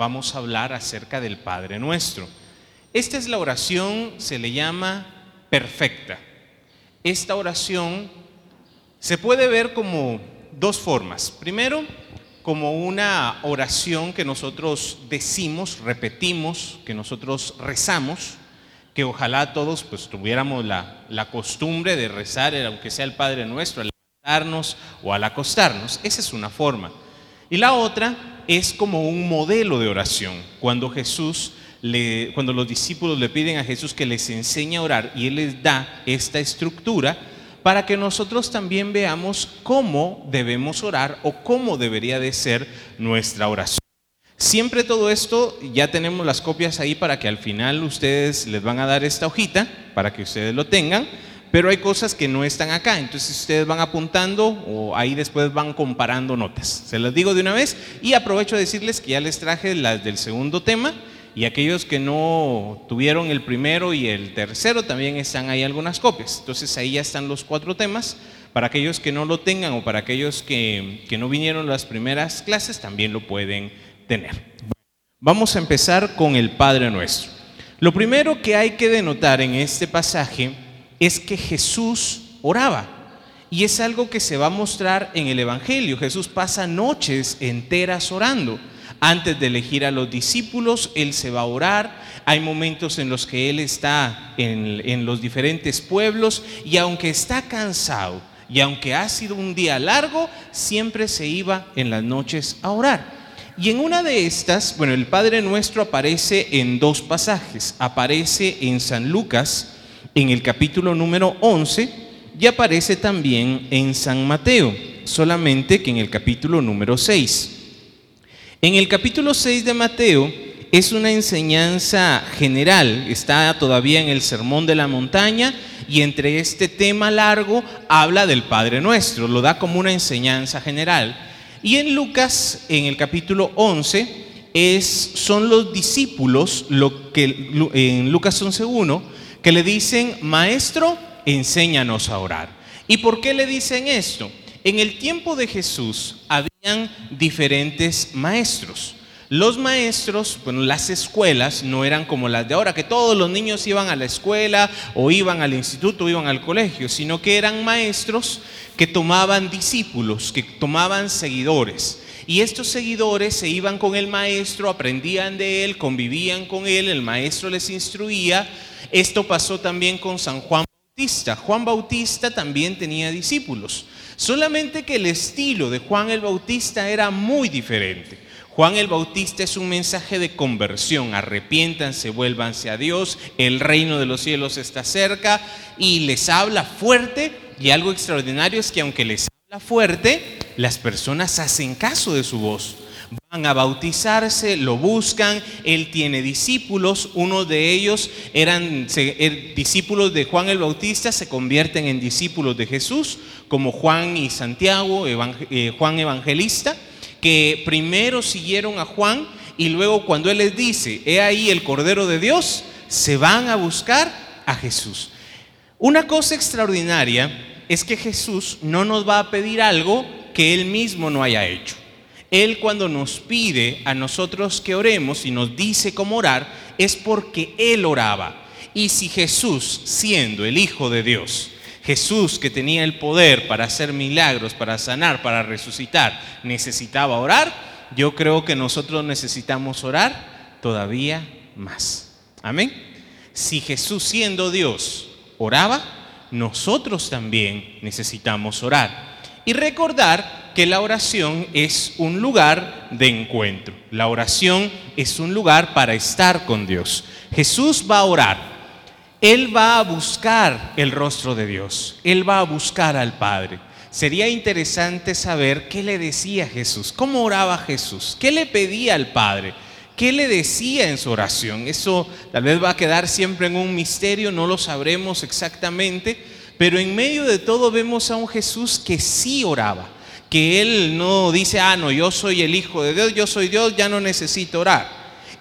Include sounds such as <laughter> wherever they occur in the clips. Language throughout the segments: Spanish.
vamos a hablar acerca del Padre Nuestro. Esta es la oración, se le llama perfecta. Esta oración se puede ver como dos formas. Primero, como una oración que nosotros decimos, repetimos, que nosotros rezamos, que ojalá todos pues tuviéramos la, la costumbre de rezar, aunque sea el Padre Nuestro, al levantarnos o al acostarnos. Esa es una forma. Y la otra es como un modelo de oración. Cuando Jesús le, cuando los discípulos le piden a Jesús que les enseñe a orar y Él les da esta estructura para que nosotros también veamos cómo debemos orar o cómo debería de ser nuestra oración. Siempre todo esto, ya tenemos las copias ahí para que al final ustedes les van a dar esta hojita para que ustedes lo tengan, pero hay cosas que no están acá, entonces ustedes van apuntando o ahí después van comparando notas. Se las digo de una vez y aprovecho de decirles que ya les traje las del segundo tema y aquellos que no tuvieron el primero y el tercero también están ahí algunas copias. Entonces ahí ya están los cuatro temas. Para aquellos que no lo tengan o para aquellos que, que no vinieron las primeras clases también lo pueden tener. Vamos a empezar con el Padre Nuestro. Lo primero que hay que denotar en este pasaje es que Jesús oraba. Y es algo que se va a mostrar en el Evangelio. Jesús pasa noches enteras orando. Antes de elegir a los discípulos, Él se va a orar. Hay momentos en los que Él está en, los diferentes pueblos y aunque está cansado y aunque ha sido un día largo, siempre se iba en las noches a orar. Y en una de estas, bueno, el Padre Nuestro aparece en dos pasajes. Aparece en San Lucas, en el capítulo número 11, y aparece también en San Mateo, solamente que en el capítulo número 6. En el capítulo 6 de Mateo es una enseñanza general, está todavía en el Sermón de la Montaña y entre este tema largo habla del Padre Nuestro, lo da como una enseñanza general. Y en Lucas, en el capítulo 11, es, son los discípulos, lo que, en Lucas 11.1, que le dicen, maestro, enséñanos a orar. ¿Y por qué le dicen esto? En el tiempo de Jesús habían diferentes maestros. Los maestros, bueno, las escuelas no eran como las de ahora, que todos los niños iban a la escuela o iban al instituto o iban al colegio, sino que eran maestros que tomaban discípulos, que tomaban seguidores. Y estos seguidores se iban con el maestro, aprendían de él, convivían con él, el maestro les instruía. Esto pasó también con San Juan Bautista. Juan Bautista también tenía discípulos, solamente que el estilo de Juan el Bautista era muy diferente. Juan el Bautista es un mensaje de conversión, arrepiéntanse, vuélvanse a Dios, el reino de los cielos está cerca y les habla fuerte y algo extraordinario es que aunque les habla fuerte, las personas hacen caso de su voz. Van a bautizarse, lo buscan, él tiene discípulos, uno de ellos eran er, discípulos de Juan el Bautista, se convierten en discípulos de Jesús, como Juan y Santiago, eh, Juan Evangelista que primero siguieron a Juan y luego cuando Él les dice, he ahí el Cordero de Dios, se van a buscar a Jesús. Una cosa extraordinaria es que Jesús no nos va a pedir algo que Él mismo no haya hecho. Él cuando nos pide a nosotros que oremos y nos dice cómo orar, es porque Él oraba. Y si Jesús, siendo el Hijo de Dios, Jesús, que tenía el poder para hacer milagros, para sanar, para resucitar, necesitaba orar, yo creo que nosotros necesitamos orar todavía más. Amén. Si Jesús siendo Dios oraba, nosotros también necesitamos orar. Y recordar que la oración es un lugar de encuentro. La oración es un lugar para estar con Dios. Jesús va a orar él va a buscar el rostro de Dios, Él va a buscar al Padre. Sería interesante saber qué le decía Jesús, cómo oraba Jesús, qué le pedía al Padre, qué le decía en su oración. Eso tal vez va a quedar siempre en un misterio, no lo sabremos exactamente, pero en medio de todo vemos a un Jesús que sí oraba, que Él no dice, ah, no, yo soy el Hijo de Dios, yo soy Dios, ya no necesito orar.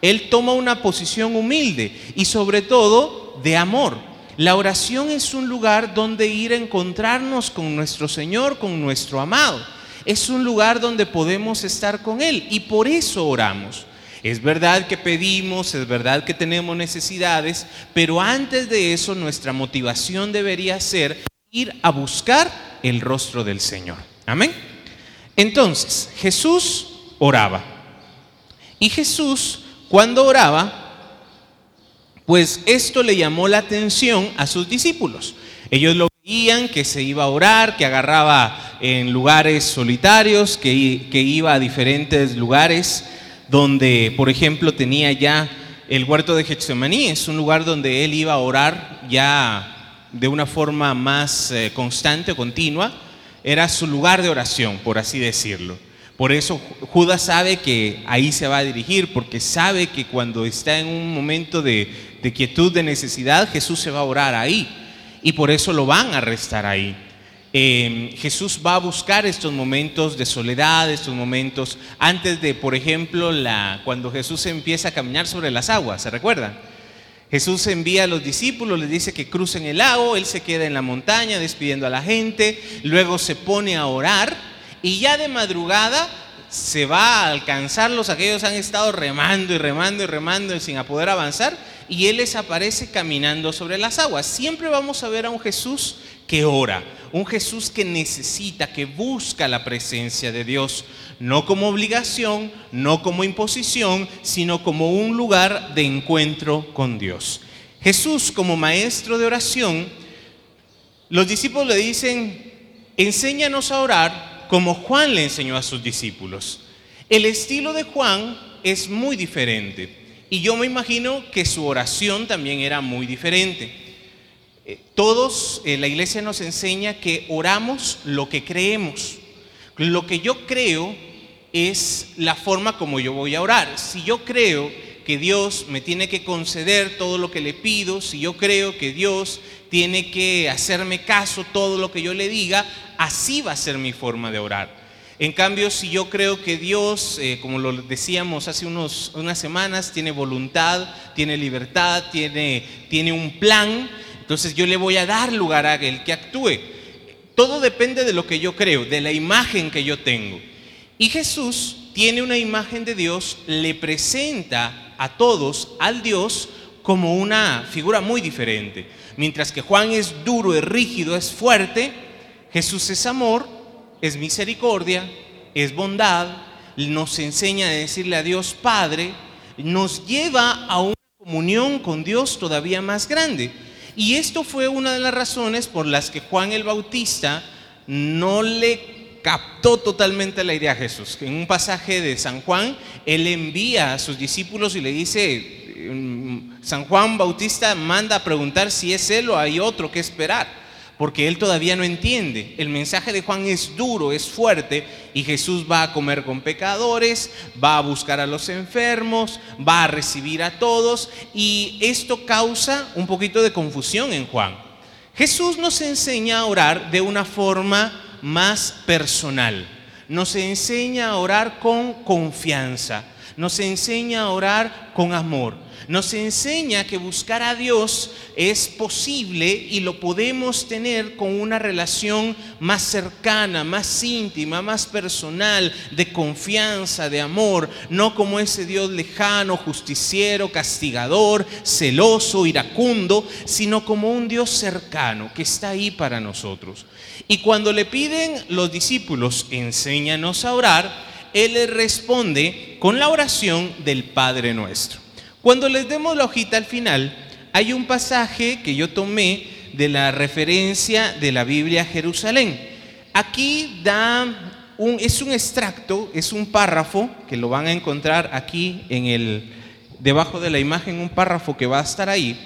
Él toma una posición humilde y sobre todo de amor. La oración es un lugar donde ir a encontrarnos con nuestro Señor, con nuestro amado. Es un lugar donde podemos estar con Él y por eso oramos. Es verdad que pedimos, es verdad que tenemos necesidades, pero antes de eso nuestra motivación debería ser ir a buscar el rostro del Señor. Amén. Entonces, Jesús oraba. Y Jesús, cuando oraba, pues esto le llamó la atención a sus discípulos. Ellos lo veían que se iba a orar, que agarraba en lugares solitarios, que, iba a diferentes lugares donde, por ejemplo, tenía ya el huerto de Getsemaní, es un lugar donde él iba a orar ya de una forma más eh, constante o continua, era su lugar de oración, por así decirlo. Por eso Judas sabe que ahí se va a dirigir, porque sabe que cuando está en un momento de, quietud, de necesidad, Jesús se va a orar ahí. Y por eso lo van a arrestar ahí. Em, Jesús va a buscar estos momentos de soledad, estos momentos antes de, por ejemplo, la, cuando Jesús empieza a caminar sobre las aguas, ¿se recuerdan? Jesús envía a los discípulos, les dice que crucen el lago, él se queda en la montaña despidiendo a la gente, luego se pone a orar y ya de madrugada se va a alcanzarlos, aquellos han estado remando y remando y remando sin poder avanzar, y Él les aparece caminando sobre las aguas. Siempre vamos a ver a un Jesús que ora, un Jesús que necesita, que busca la presencia de Dios, no como obligación, no como imposición, sino como un lugar de encuentro con Dios. Jesús como maestro de oración, los discípulos le dicen, enséñanos a orar como Juan le enseñó a sus discípulos. El estilo de Juan es muy diferente y yo me imagino que su oración también era muy diferente. Eh, todos, en la iglesia nos enseña que oramos lo que creemos. Lo que yo creo es la forma como yo voy a orar. Si yo creo que Dios me tiene que conceder todo lo que le pido, si yo creo que Dios tiene que hacerme caso todo lo que yo le diga, así va a ser mi forma de orar. En cambio, si yo creo que Dios, eh, como lo decíamos hace unas semanas, tiene voluntad, tiene libertad, tiene, tiene un plan, entonces yo le voy a dar lugar a Él que actúe. Todo depende de lo que yo creo, de la imagen que yo tengo. Y Jesús tiene una imagen de Dios, le presenta a todos al Dios como una figura muy diferente. Mientras que Juan es duro, es rígido, es fuerte, Jesús es amor, es misericordia, es bondad, nos enseña a decirle a Dios Padre, nos lleva a una comunión con Dios todavía más grande. Y esto fue una de las razones por las que Juan el Bautista no le captó totalmente la idea a Jesús. En un pasaje de San Juan, él envía a sus discípulos y le dice, mm, San Juan Bautista manda a preguntar si es él o hay otro que esperar porque él todavía no entiende. El mensaje de Juan es duro, es fuerte, y Jesús va a comer con pecadores, va a buscar a los enfermos, va a recibir a todos, y esto causa un poquito de confusión en Juan. Jesús nos enseña a orar de una forma más personal, nos enseña a orar con confianza, nos enseña a orar con amor nos enseña que buscar a Dios es posible y lo podemos tener con una relación más cercana, más íntima, más personal, de confianza, de amor, no como ese Dios lejano, justiciero, castigador, celoso, iracundo, sino como un Dios cercano que está ahí para nosotros. Y cuando le piden los discípulos, enséñanos a orar, Él les responde con la oración del Padre nuestro. Cuando les demos la hojita al final, hay un pasaje que yo tomé de la referencia de la Biblia Jerusalén. Aquí da un, es un extracto, es un párrafo que lo van a encontrar aquí en el, debajo de la imagen, un párrafo que va a estar ahí.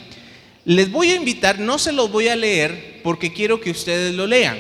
Les voy a invitar, no se los voy a leer porque quiero que ustedes lo lean.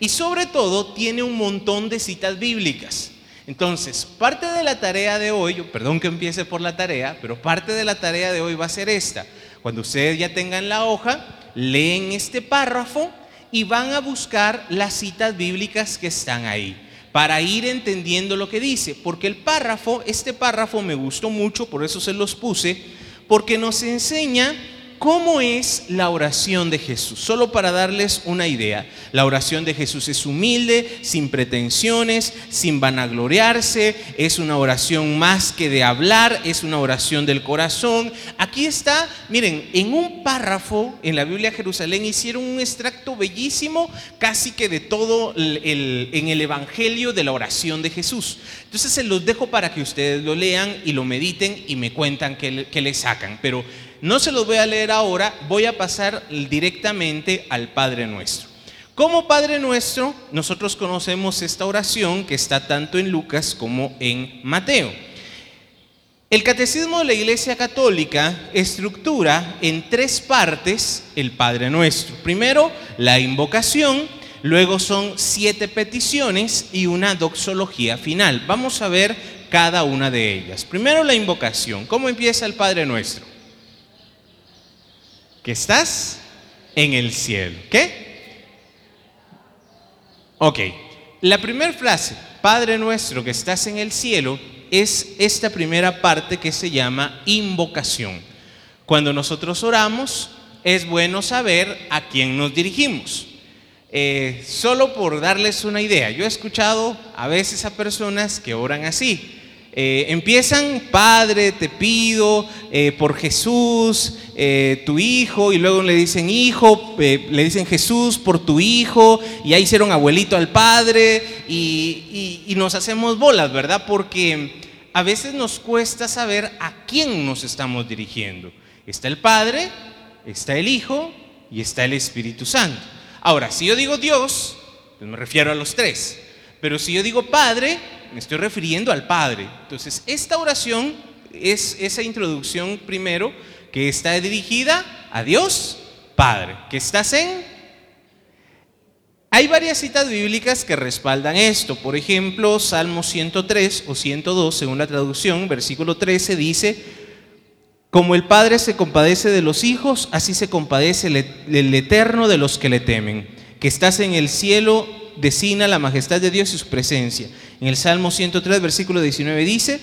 Y sobre todo tiene un montón de citas bíblicas. Entonces, parte de la tarea de hoy, perdón que empiece por la tarea, pero parte de la tarea de hoy va a ser esta. Cuando ustedes ya tengan la hoja, leen este párrafo y van a buscar las citas bíblicas que están ahí para ir entendiendo lo que dice, porque el párrafo, este párrafo me gustó mucho, por eso se los puse, porque nos enseña ¿Cómo es la oración de Jesús? Solo para darles una idea, la oración de Jesús es humilde, sin pretensiones, sin vanagloriarse, es una oración más que de hablar, es una oración del corazón. Aquí está, miren, en un párrafo en la Biblia de Jerusalén hicieron un extracto bellísimo, casi que de todo el, en el Evangelio de la oración de Jesús. Entonces se los dejo para que ustedes lo lean y lo mediten y me cuentan qué, qué le sacan. Pero no se los voy a leer ahora, voy a pasar directamente al Padre Nuestro. Como Padre Nuestro, nosotros conocemos esta oración que está tanto en Lucas como en Mateo. El Catecismo de la Iglesia Católica estructura en tres partes el Padre Nuestro. Primero, la invocación, luego son siete peticiones y una doxología final. Vamos a ver cada una de ellas. Primero, la invocación. ¿Cómo empieza el Padre Nuestro? Que estás en el cielo. ¿Qué? Ok, la primera frase, Padre nuestro que estás en el cielo, es esta primera parte que se llama invocación. Cuando nosotros oramos, es bueno saber a quién nos dirigimos. Eh, solo por darles una idea, yo he escuchado a veces a personas que oran así. Eh, empiezan, Padre, te pido eh, por Jesús, eh, tu hijo, y luego le dicen hijo, le dicen Jesús por tu hijo, y ahí hicieron abuelito al Padre, y, y nos hacemos bolas, ¿verdad? Porque a veces nos cuesta saber a quién nos estamos dirigiendo. Está el Padre, está el Hijo y está el Espíritu Santo. Ahora, si yo digo Dios, pues me refiero a los tres, pero si yo digo Padre, me estoy refiriendo al Padre. Entonces, esta oración es esa introducción primero que está dirigida a Dios Padre, que estás en... Hay varias citas bíblicas que respaldan esto. Por ejemplo, Salmo 103 o 102, según la traducción, versículo 13, dice, como el Padre se compadece de los hijos, así se compadece el Eterno de los que le temen. Que estás en el cielo, designa la majestad de Dios y su presencia. En el Salmo 103, versículo 19 dice,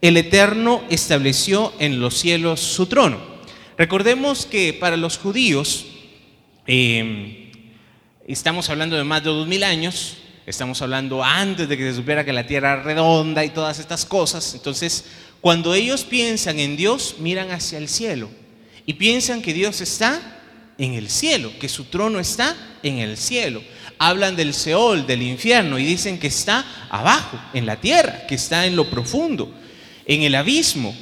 el Eterno estableció en los cielos su trono. Recordemos que para los judíos, em, estamos hablando de más de dos mil años, estamos hablando antes de que se supiera que la tierra era redonda y todas estas cosas. Entonces, cuando ellos piensan en Dios, miran hacia el cielo y piensan que Dios está en el cielo, que su trono está en el cielo hablan del Seol, del infierno, y dicen que está abajo, en la tierra, que está en lo profundo, en el abismo.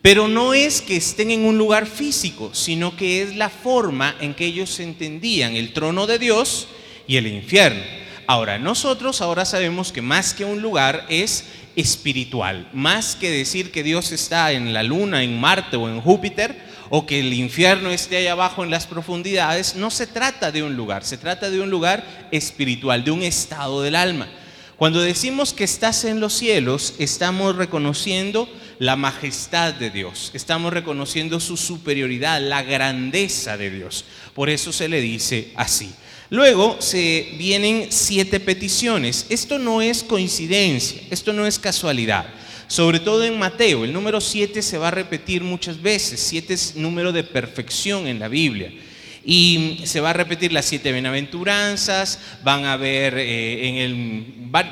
Pero no es que estén en un lugar físico, sino que es la forma en que ellos entendían el trono de Dios y el infierno. Ahora, nosotros ahora sabemos que más que un lugar es espiritual, más que decir que Dios está en la luna, en Marte o en Júpiter, o que el infierno esté ahí abajo en las profundidades, no se trata de un lugar, se trata de un lugar espiritual, de un estado del alma. Cuando decimos que estás en los cielos, estamos reconociendo la majestad de Dios, estamos reconociendo su superioridad, la grandeza de Dios. Por eso se le dice así. Luego se vienen siete peticiones. Esto no es coincidencia, esto no es casualidad sobre todo en Mateo. El número 7 se va a repetir muchas veces. 7 es número de perfección en la Biblia. Y se va a repetir las siete bienaventuranzas, van a ver eh, en el,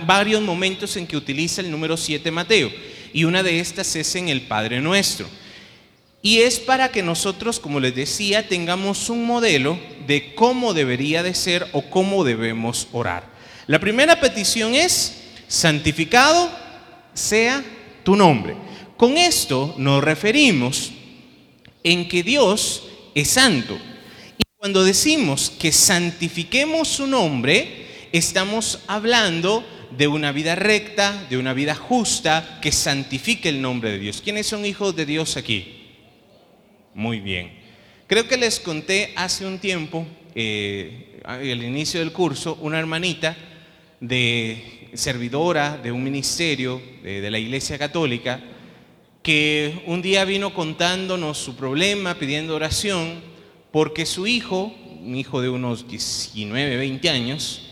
varios momentos en que utiliza el número 7 Mateo. Y una de estas es en el Padre Nuestro. Y es para que nosotros, como les decía, tengamos un modelo de cómo debería de ser o cómo debemos orar. La primera petición es, santificado sea tu nombre. Con esto nos referimos en que Dios es santo. Y cuando decimos que santifiquemos su nombre, estamos hablando de una vida recta, de una vida justa, que santifique el nombre de Dios. ¿Quiénes son hijos de Dios aquí? Muy bien. Creo que les conté hace un tiempo, eh, al inicio del curso, una hermanita de servidora de un ministerio de, la Iglesia Católica, que un día vino contándonos su problema, pidiendo oración, porque su hijo, un hijo de unos 19, 20 años,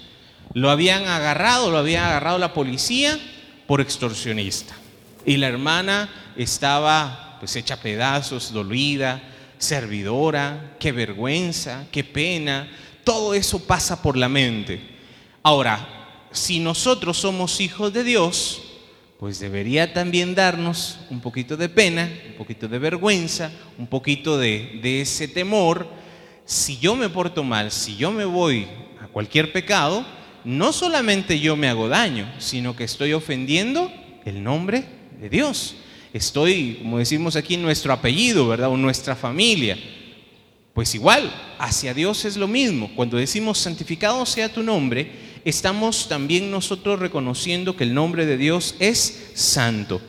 lo habían agarrado, lo había agarrado la policía por extorsionista. Y la hermana estaba pues hecha pedazos, dolida, servidora, qué vergüenza, qué pena, todo eso pasa por la mente. Ahora, si nosotros somos hijos de Dios, pues debería también darnos un poquito de pena, un poquito de vergüenza, un poquito de, ese temor. Si yo me porto mal, si yo me voy a cualquier pecado, no solamente yo me hago daño, sino que estoy ofendiendo el nombre de Dios. Estoy, como decimos aquí, nuestro apellido, ¿verdad? O nuestra familia. Pues igual, hacia Dios es lo mismo. Cuando decimos santificado sea tu nombre, estamos también nosotros reconociendo que el nombre de Dios es santo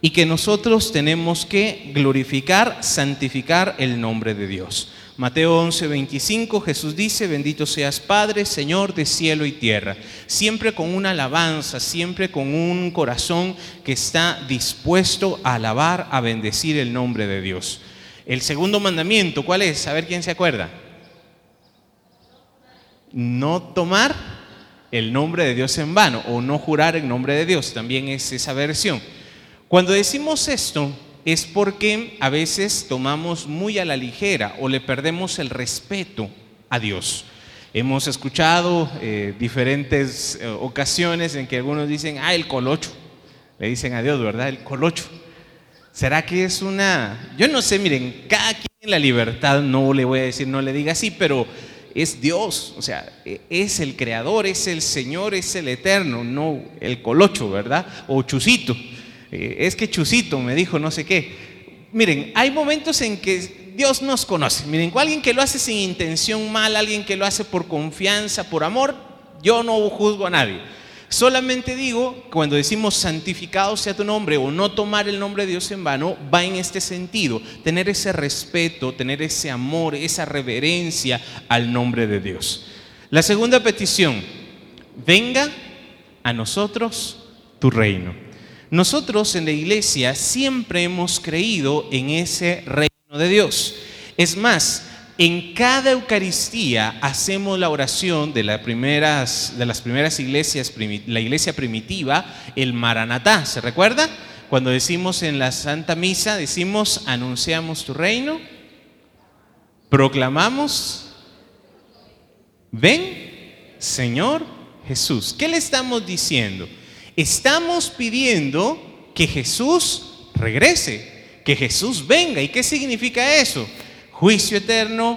y que nosotros tenemos que glorificar, santificar el nombre de Dios. Mateo 11, 25, Jesús dice, bendito seas Padre, Señor de cielo y tierra, siempre con una alabanza, siempre con un corazón que está dispuesto a alabar, a bendecir el nombre de Dios. El segundo mandamiento, ¿cuál es? A ver quién se acuerda. No tomar el nombre de Dios en vano o no jurar en nombre de Dios, también es esa versión. Cuando decimos esto, es porque a veces tomamos muy a la ligera o le perdemos el respeto a Dios. Hemos escuchado eh, diferentes eh, ocasiones en que algunos dicen, ah, el colocho. Le dicen a Dios, ¿verdad? El colocho. ¿Será que es una... Yo no sé, miren, cada quien en la libertad, no le voy a decir, no le diga así, pero es Dios, o sea, e, es el creador, es el Señor, es el eterno, no el colocho, ¿verdad? O chusito. Eh, es que Chusito me dijo no sé qué. Miren, hay momentos en que Dios nos conoce. Miren, alguien que lo hace sin intención mal, alguien que lo hace por confianza, por amor, yo no juzgo a nadie. Solamente digo, cuando decimos santificado sea tu nombre o no tomar el nombre de Dios en vano, va en este sentido, tener ese respeto, tener ese amor, esa reverencia al nombre de Dios. La segunda petición, venga a nosotros tu reino. Nosotros en la iglesia siempre hemos creído en ese reino de Dios. Es más, en cada Eucaristía hacemos la oración de, las primeras, de las primeras iglesias, la iglesia primitiva, el Maranatá. ¿Se recuerda? Cuando decimos en la Santa Misa, decimos, anunciamos tu reino, proclamamos, ven, Señor Jesús. ¿Qué le estamos diciendo? Estamos pidiendo que Jesús regrese, que Jesús venga. ¿Y qué significa eso? Juicio eterno,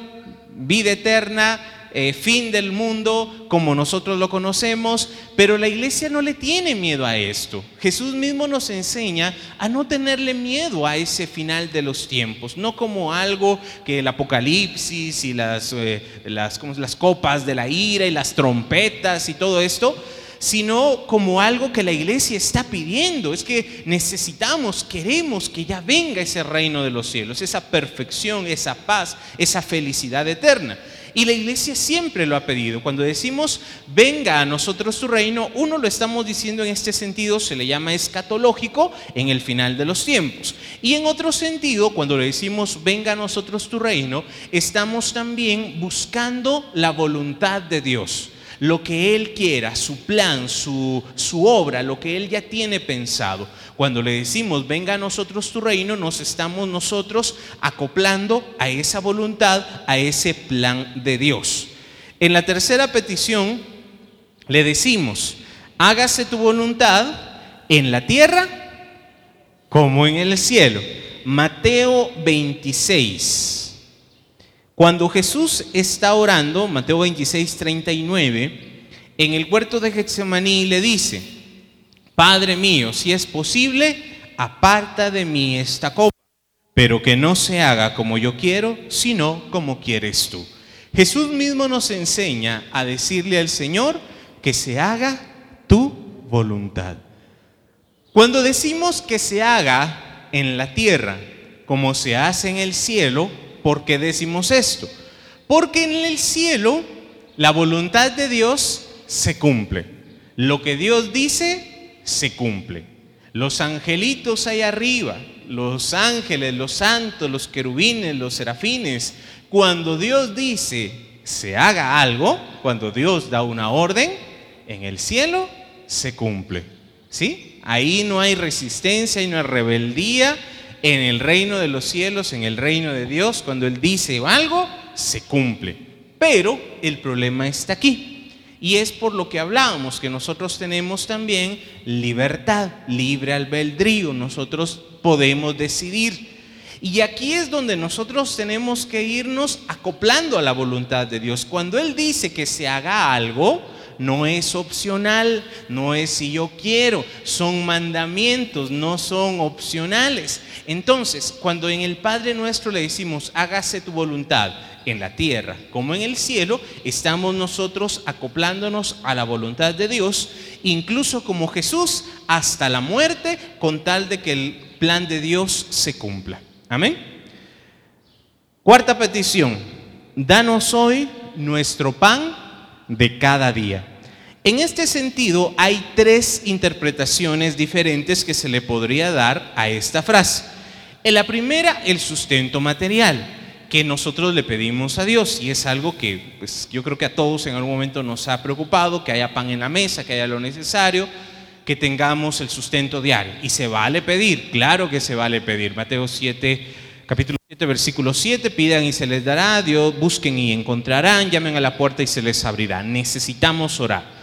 vida eterna, eh, fin del mundo como nosotros lo conocemos, pero la iglesia no le tiene miedo a esto. Jesús mismo nos enseña a no tenerle miedo a ese final de los tiempos, no como algo que el apocalipsis y las, eh, las, las copas de la ira y las trompetas y todo esto, sino como algo que la iglesia está pidiendo. Es que necesitamos, queremos que ya venga ese reino de los cielos, esa perfección, esa paz, esa felicidad eterna. Y la iglesia siempre lo ha pedido. Cuando decimos, venga a nosotros tu reino, uno lo estamos diciendo en este sentido, se le llama escatológico en el final de los tiempos. Y en otro sentido, cuando le decimos, venga a nosotros tu reino, estamos también buscando la voluntad de Dios lo que Él quiera, su plan, su, su obra, lo que Él ya tiene pensado. Cuando le decimos, venga a nosotros tu reino, nos estamos nosotros acoplando a esa voluntad, a ese plan de Dios. En la tercera petición le decimos, hágase tu voluntad en la tierra como en el cielo. Mateo 26. Cuando Jesús está orando, Mateo 26, 39, en el huerto de Getsemaní le dice, Padre mío, si es posible, aparta de mí esta copa, pero que no se haga como yo quiero, sino como quieres tú. Jesús mismo nos enseña a decirle al Señor que se haga tu voluntad. Cuando decimos que se haga en la tierra como se hace en el cielo, ¿Por qué decimos esto? Porque en el cielo la voluntad de Dios se cumple. Lo que Dios dice, se cumple. Los angelitos ahí arriba, los ángeles, los santos, los querubines, los serafines, cuando Dios dice se haga algo, cuando Dios da una orden, en el cielo se cumple. ¿Sí? Ahí no hay resistencia, y no hay rebeldía, en el reino de los cielos, en el reino de Dios, cuando Él dice algo, se cumple. Pero el problema está aquí. Y es por lo que hablábamos, que nosotros tenemos también libertad, libre albedrío, nosotros podemos decidir. Y aquí es donde nosotros tenemos que irnos acoplando a la voluntad de Dios. Cuando Él dice que se haga algo, no es opcional, no es si yo quiero, son mandamientos, no son opcionales. Entonces, cuando en el Padre nuestro le decimos, hágase tu voluntad en la tierra como en el cielo, estamos nosotros acoplándonos a la voluntad de Dios, incluso como Jesús, hasta la muerte, con tal de que el plan de Dios se cumpla. Amén. Cuarta petición, danos hoy nuestro pan de cada día. En este sentido, hay tres interpretaciones diferentes que se le podría dar a esta frase. En la primera, el sustento material, que nosotros le pedimos a Dios, y es algo que pues, yo creo que a todos en algún momento nos ha preocupado, que haya pan en la mesa, que haya lo necesario, que tengamos el sustento diario. Y se vale pedir, claro que se vale pedir. Mateo 7, capítulo 7, versículo 7, pidan y se les dará, Dios, busquen y encontrarán, llamen a la puerta y se les abrirá. Necesitamos orar.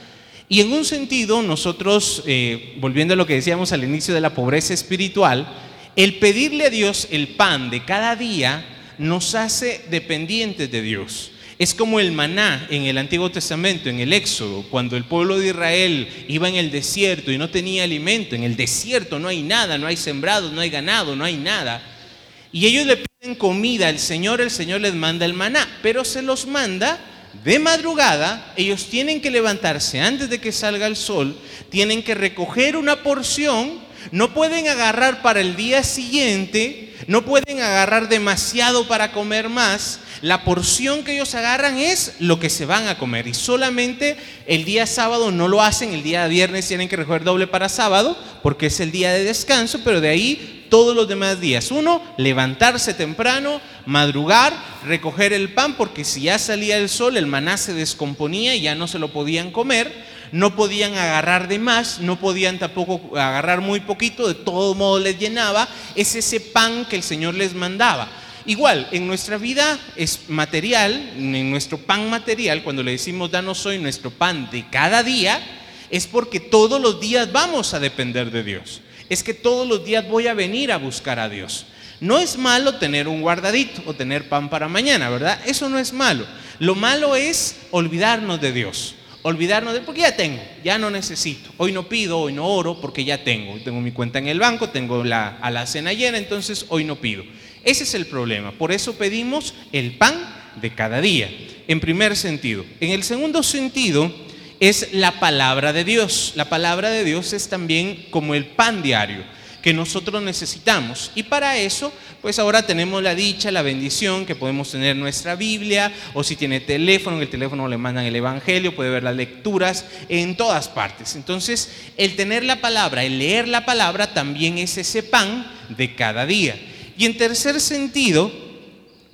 Y en un sentido, nosotros, eh, volviendo a lo que decíamos al inicio de la pobreza espiritual, el pedirle a Dios el pan de cada día nos hace dependientes de Dios. Es como el maná en el Antiguo Testamento, en el Éxodo, cuando el pueblo de Israel iba en el desierto y no tenía alimento. En el desierto no hay nada, no hay sembrados, no hay ganado, no hay nada. Y ellos le piden comida al Señor, el Señor les manda el maná, pero se los manda de madrugada, ellos tienen que levantarse antes de que salga el sol, tienen que recoger una porción, no pueden agarrar para el día siguiente, no pueden agarrar demasiado para comer más, la porción que ellos agarran es lo que se van a comer y solamente el día sábado no lo hacen, el día viernes tienen que recoger doble para sábado porque es el día de descanso, pero de ahí todos los demás días. Uno, levantarse temprano, madrugar, recoger el pan porque si ya salía el sol el maná se descomponía y ya no se lo podían comer no podían agarrar de más, no podían tampoco agarrar muy poquito, de todo modo les llenaba, es ese pan que el Señor les mandaba. Igual, en nuestra vida es material, en nuestro pan material, cuando le decimos danos hoy nuestro pan de cada día, es porque todos los días vamos a depender de Dios. Es que todos los días voy a venir a buscar a Dios. No es malo tener un guardadito o tener pan para mañana, ¿verdad? Eso no es malo. Lo malo es olvidarnos de Dios. Olvidarnos de, porque ya tengo, ya no necesito. Hoy no pido, hoy no oro, porque ya tengo. Tengo mi cuenta en el banco, tengo la, cena llena, entonces hoy no pido. Ese es el problema. Por eso pedimos el pan de cada día, en primer sentido. En el segundo sentido es la palabra de Dios. La palabra de Dios es también como el pan diario que nosotros necesitamos. Y para eso, pues ahora tenemos la dicha, la bendición que podemos tener nuestra Biblia, o si tiene teléfono, en el teléfono le mandan el Evangelio, puede ver las lecturas en todas partes. Entonces, el tener la palabra, el leer la palabra, también es ese pan de cada día. Y en tercer sentido,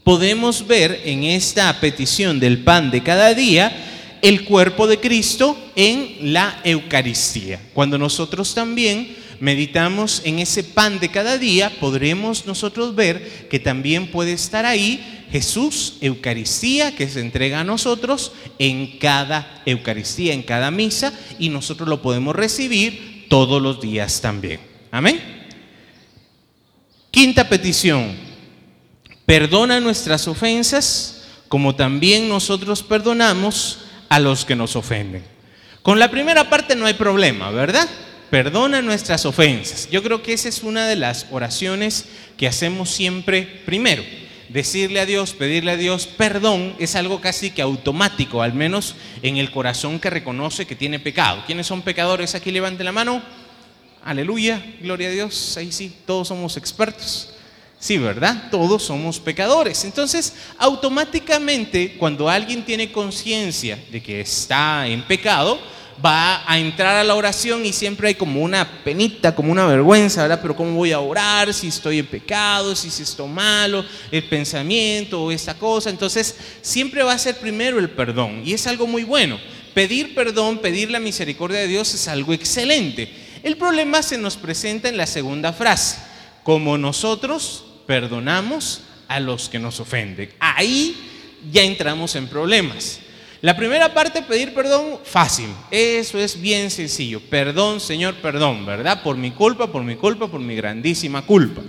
podemos ver en esta petición del pan de cada día el cuerpo de Cristo en la Eucaristía. Cuando nosotros también meditamos en ese pan de cada día, podremos nosotros ver que también puede estar ahí Jesús, Eucaristía, que se entrega a nosotros en cada Eucaristía, en cada misa, y nosotros lo podemos recibir todos los días también. Amén. Quinta petición, perdona nuestras ofensas como también nosotros perdonamos a los que nos ofenden. Con la primera parte no hay problema, ¿verdad? Perdona nuestras ofensas. Yo creo que esa es una de las oraciones que hacemos siempre primero. Decirle a Dios, pedirle a Dios perdón es algo casi que automático, al menos en el corazón que reconoce que tiene pecado. ¿Quiénes son pecadores? Aquí levanten la mano. Aleluya, gloria a Dios. Ahí sí, todos somos expertos. Sí, ¿verdad? Todos somos pecadores. Entonces, automáticamente, cuando alguien tiene conciencia de que está en pecado, va a entrar a la oración y siempre hay como una penita, como una vergüenza, ¿verdad? Pero ¿cómo voy a orar si estoy en pecado, si es esto malo, el pensamiento o esta cosa? Entonces, siempre va a ser primero el perdón y es algo muy bueno. Pedir perdón, pedir la misericordia de Dios es algo excelente. El problema se nos presenta en la segunda frase. como nosotros perdonamos a los que nos ofenden. Ahí ya entramos en problemas. La primera parte, pedir perdón, fácil. Eso es bien sencillo. Perdón, Señor, perdón, ¿verdad? Por mi culpa, por mi culpa, por mi grandísima culpa.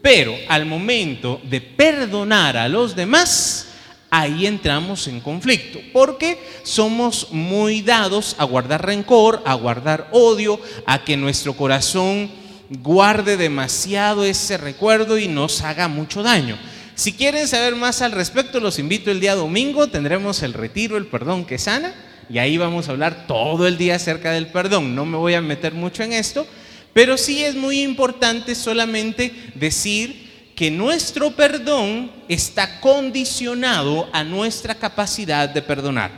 Pero al momento de perdonar a los demás, ahí entramos en conflicto, porque somos muy dados a guardar rencor, a guardar odio, a que nuestro corazón guarde demasiado ese recuerdo y nos haga mucho daño. Si quieren saber más al respecto, los invito el día domingo, tendremos el retiro, el perdón que sana, y ahí vamos a hablar todo el día acerca del perdón. No me voy a meter mucho en esto, pero sí es muy importante solamente decir que nuestro perdón está condicionado a nuestra capacidad de perdonar.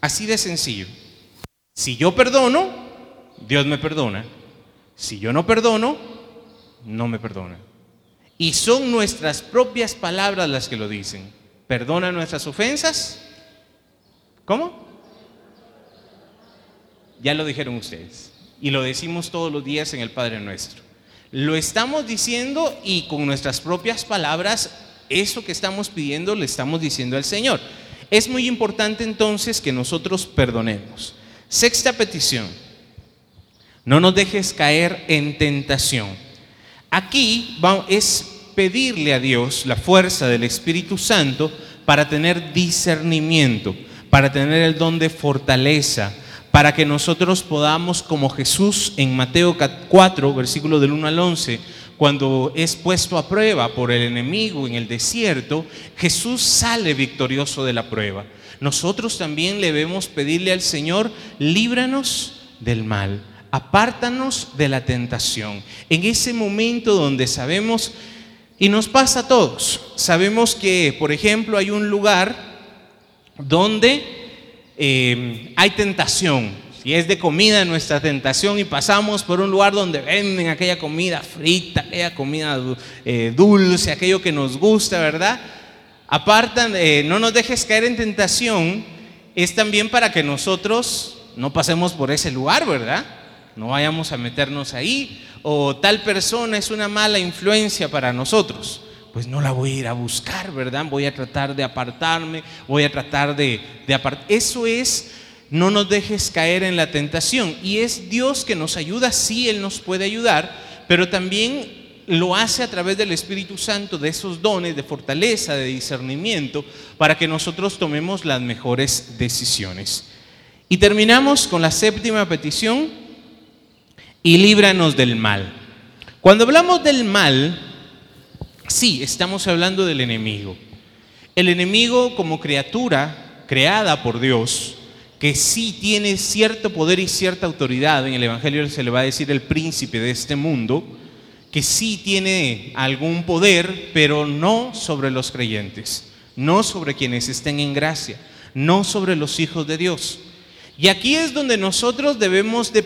Así de sencillo. Si yo perdono, Dios me perdona. Si yo no perdono, no me perdona. Y son nuestras propias palabras las que lo dicen. Perdona nuestras ofensas. ¿Cómo? Ya lo dijeron ustedes. Y lo decimos todos los días en el Padre Nuestro. Lo estamos diciendo y con nuestras propias palabras, eso que estamos pidiendo le estamos diciendo al Señor. Es muy importante entonces que nosotros perdonemos. Sexta petición. No nos dejes caer en tentación. Aquí es pedirle a Dios la fuerza del Espíritu Santo para tener discernimiento, para tener el don de fortaleza, para que nosotros podamos, como Jesús en Mateo 4, versículo del 1 al 11, cuando es puesto a prueba por el enemigo en el desierto, Jesús sale victorioso de la prueba. Nosotros también le debemos pedirle al Señor, líbranos del mal apártanos de la tentación. En ese momento donde sabemos, y nos pasa a todos, sabemos que, por ejemplo, hay un lugar donde eh, hay tentación. Si es de comida nuestra tentación y pasamos por un lugar donde venden aquella comida frita, aquella comida eh, dulce, aquello que nos gusta, ¿verdad? Apartan, eh, no nos dejes caer en tentación, es también para que nosotros no pasemos por ese lugar, ¿verdad? No vayamos a meternos ahí, o tal persona es una mala influencia para nosotros, pues no la voy a ir a buscar, ¿verdad? Voy a tratar de apartarme, voy a tratar de, apartar. Eso es, no nos dejes caer en la tentación. Y es Dios que nos ayuda, sí, Él nos puede ayudar, pero también lo hace a través del Espíritu Santo, de esos dones de fortaleza, de discernimiento, para que nosotros tomemos las mejores decisiones. Y terminamos con la séptima petición, y líbranos del mal. Cuando hablamos del mal, sí, estamos hablando del enemigo. El enemigo como criatura creada por Dios, que sí tiene cierto poder y cierta autoridad, en el Evangelio se le va a decir el príncipe de este mundo, que sí tiene algún poder, pero no sobre los creyentes, no sobre quienes estén en gracia, no sobre los hijos de Dios. Y aquí es donde nosotros debemos de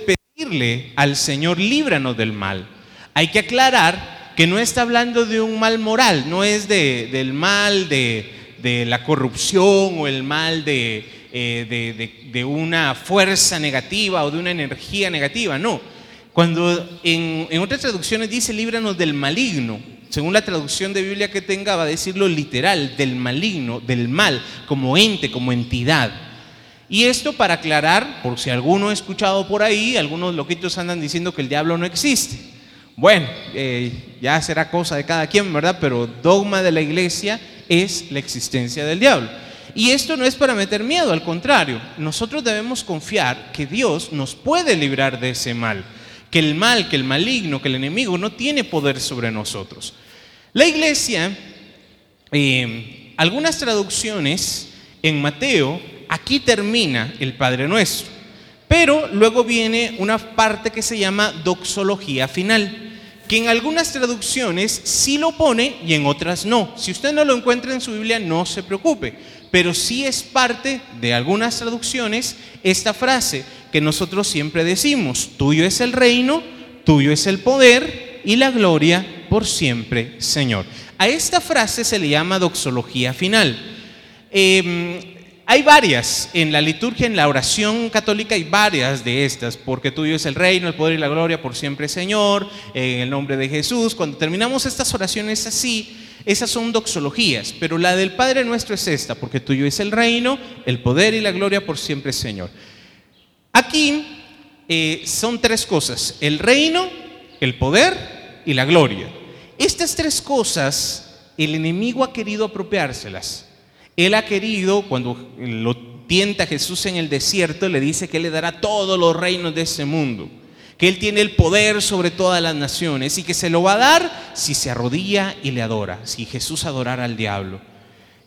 al Señor, líbranos del mal. Hay que aclarar que no está hablando de un mal moral, no es del mal de, la corrupción o el mal eh, de, una fuerza negativa o de una energía negativa, no. Cuando en, en otras traducciones dice líbranos del maligno, según la traducción de Biblia que tenga, va a decirlo literal, del maligno, del mal, como ente, como entidad. Y esto para aclarar, por si alguno ha escuchado por ahí, algunos loquitos andan diciendo que el diablo no existe. Bueno, eh, ya será cosa de cada quien, ¿verdad? Pero dogma de la iglesia es la existencia del diablo. Y esto no es para meter miedo, al contrario, nosotros debemos confiar que Dios nos puede librar de ese mal, que el mal, que el maligno, que el enemigo no tiene poder sobre nosotros. La iglesia, eh, algunas traducciones en Mateo aquí termina el Padre Nuestro. Pero luego viene una parte que se llama doxología final, que en algunas traducciones sí lo pone y en otras no. Si usted no lo encuentra en su Biblia, no se preocupe, pero sí es parte de algunas traducciones esta frase que nosotros siempre decimos, tuyo es el reino, tuyo es el poder y la gloria por siempre, Señor. A esta frase se le llama doxología final. Eh, hay varias en la liturgia, en la oración católica hay varias de estas, porque tuyo es el reino, el poder y la gloria por siempre Señor, en el nombre de Jesús. Cuando terminamos estas oraciones así, esas son doxologías, pero la del Padre nuestro es esta, porque tuyo es el reino, el poder y la gloria por siempre Señor. Aquí eh, son tres cosas, el reino, el poder y la gloria. Estas tres cosas el enemigo ha querido apropiárselas. Él ha querido, cuando lo tienta Jesús en el desierto, le dice que le dará todos los reinos de ese mundo, que Él tiene el poder sobre todas las naciones y que se lo va a dar si se arrodilla y le adora, si Jesús adorara al diablo.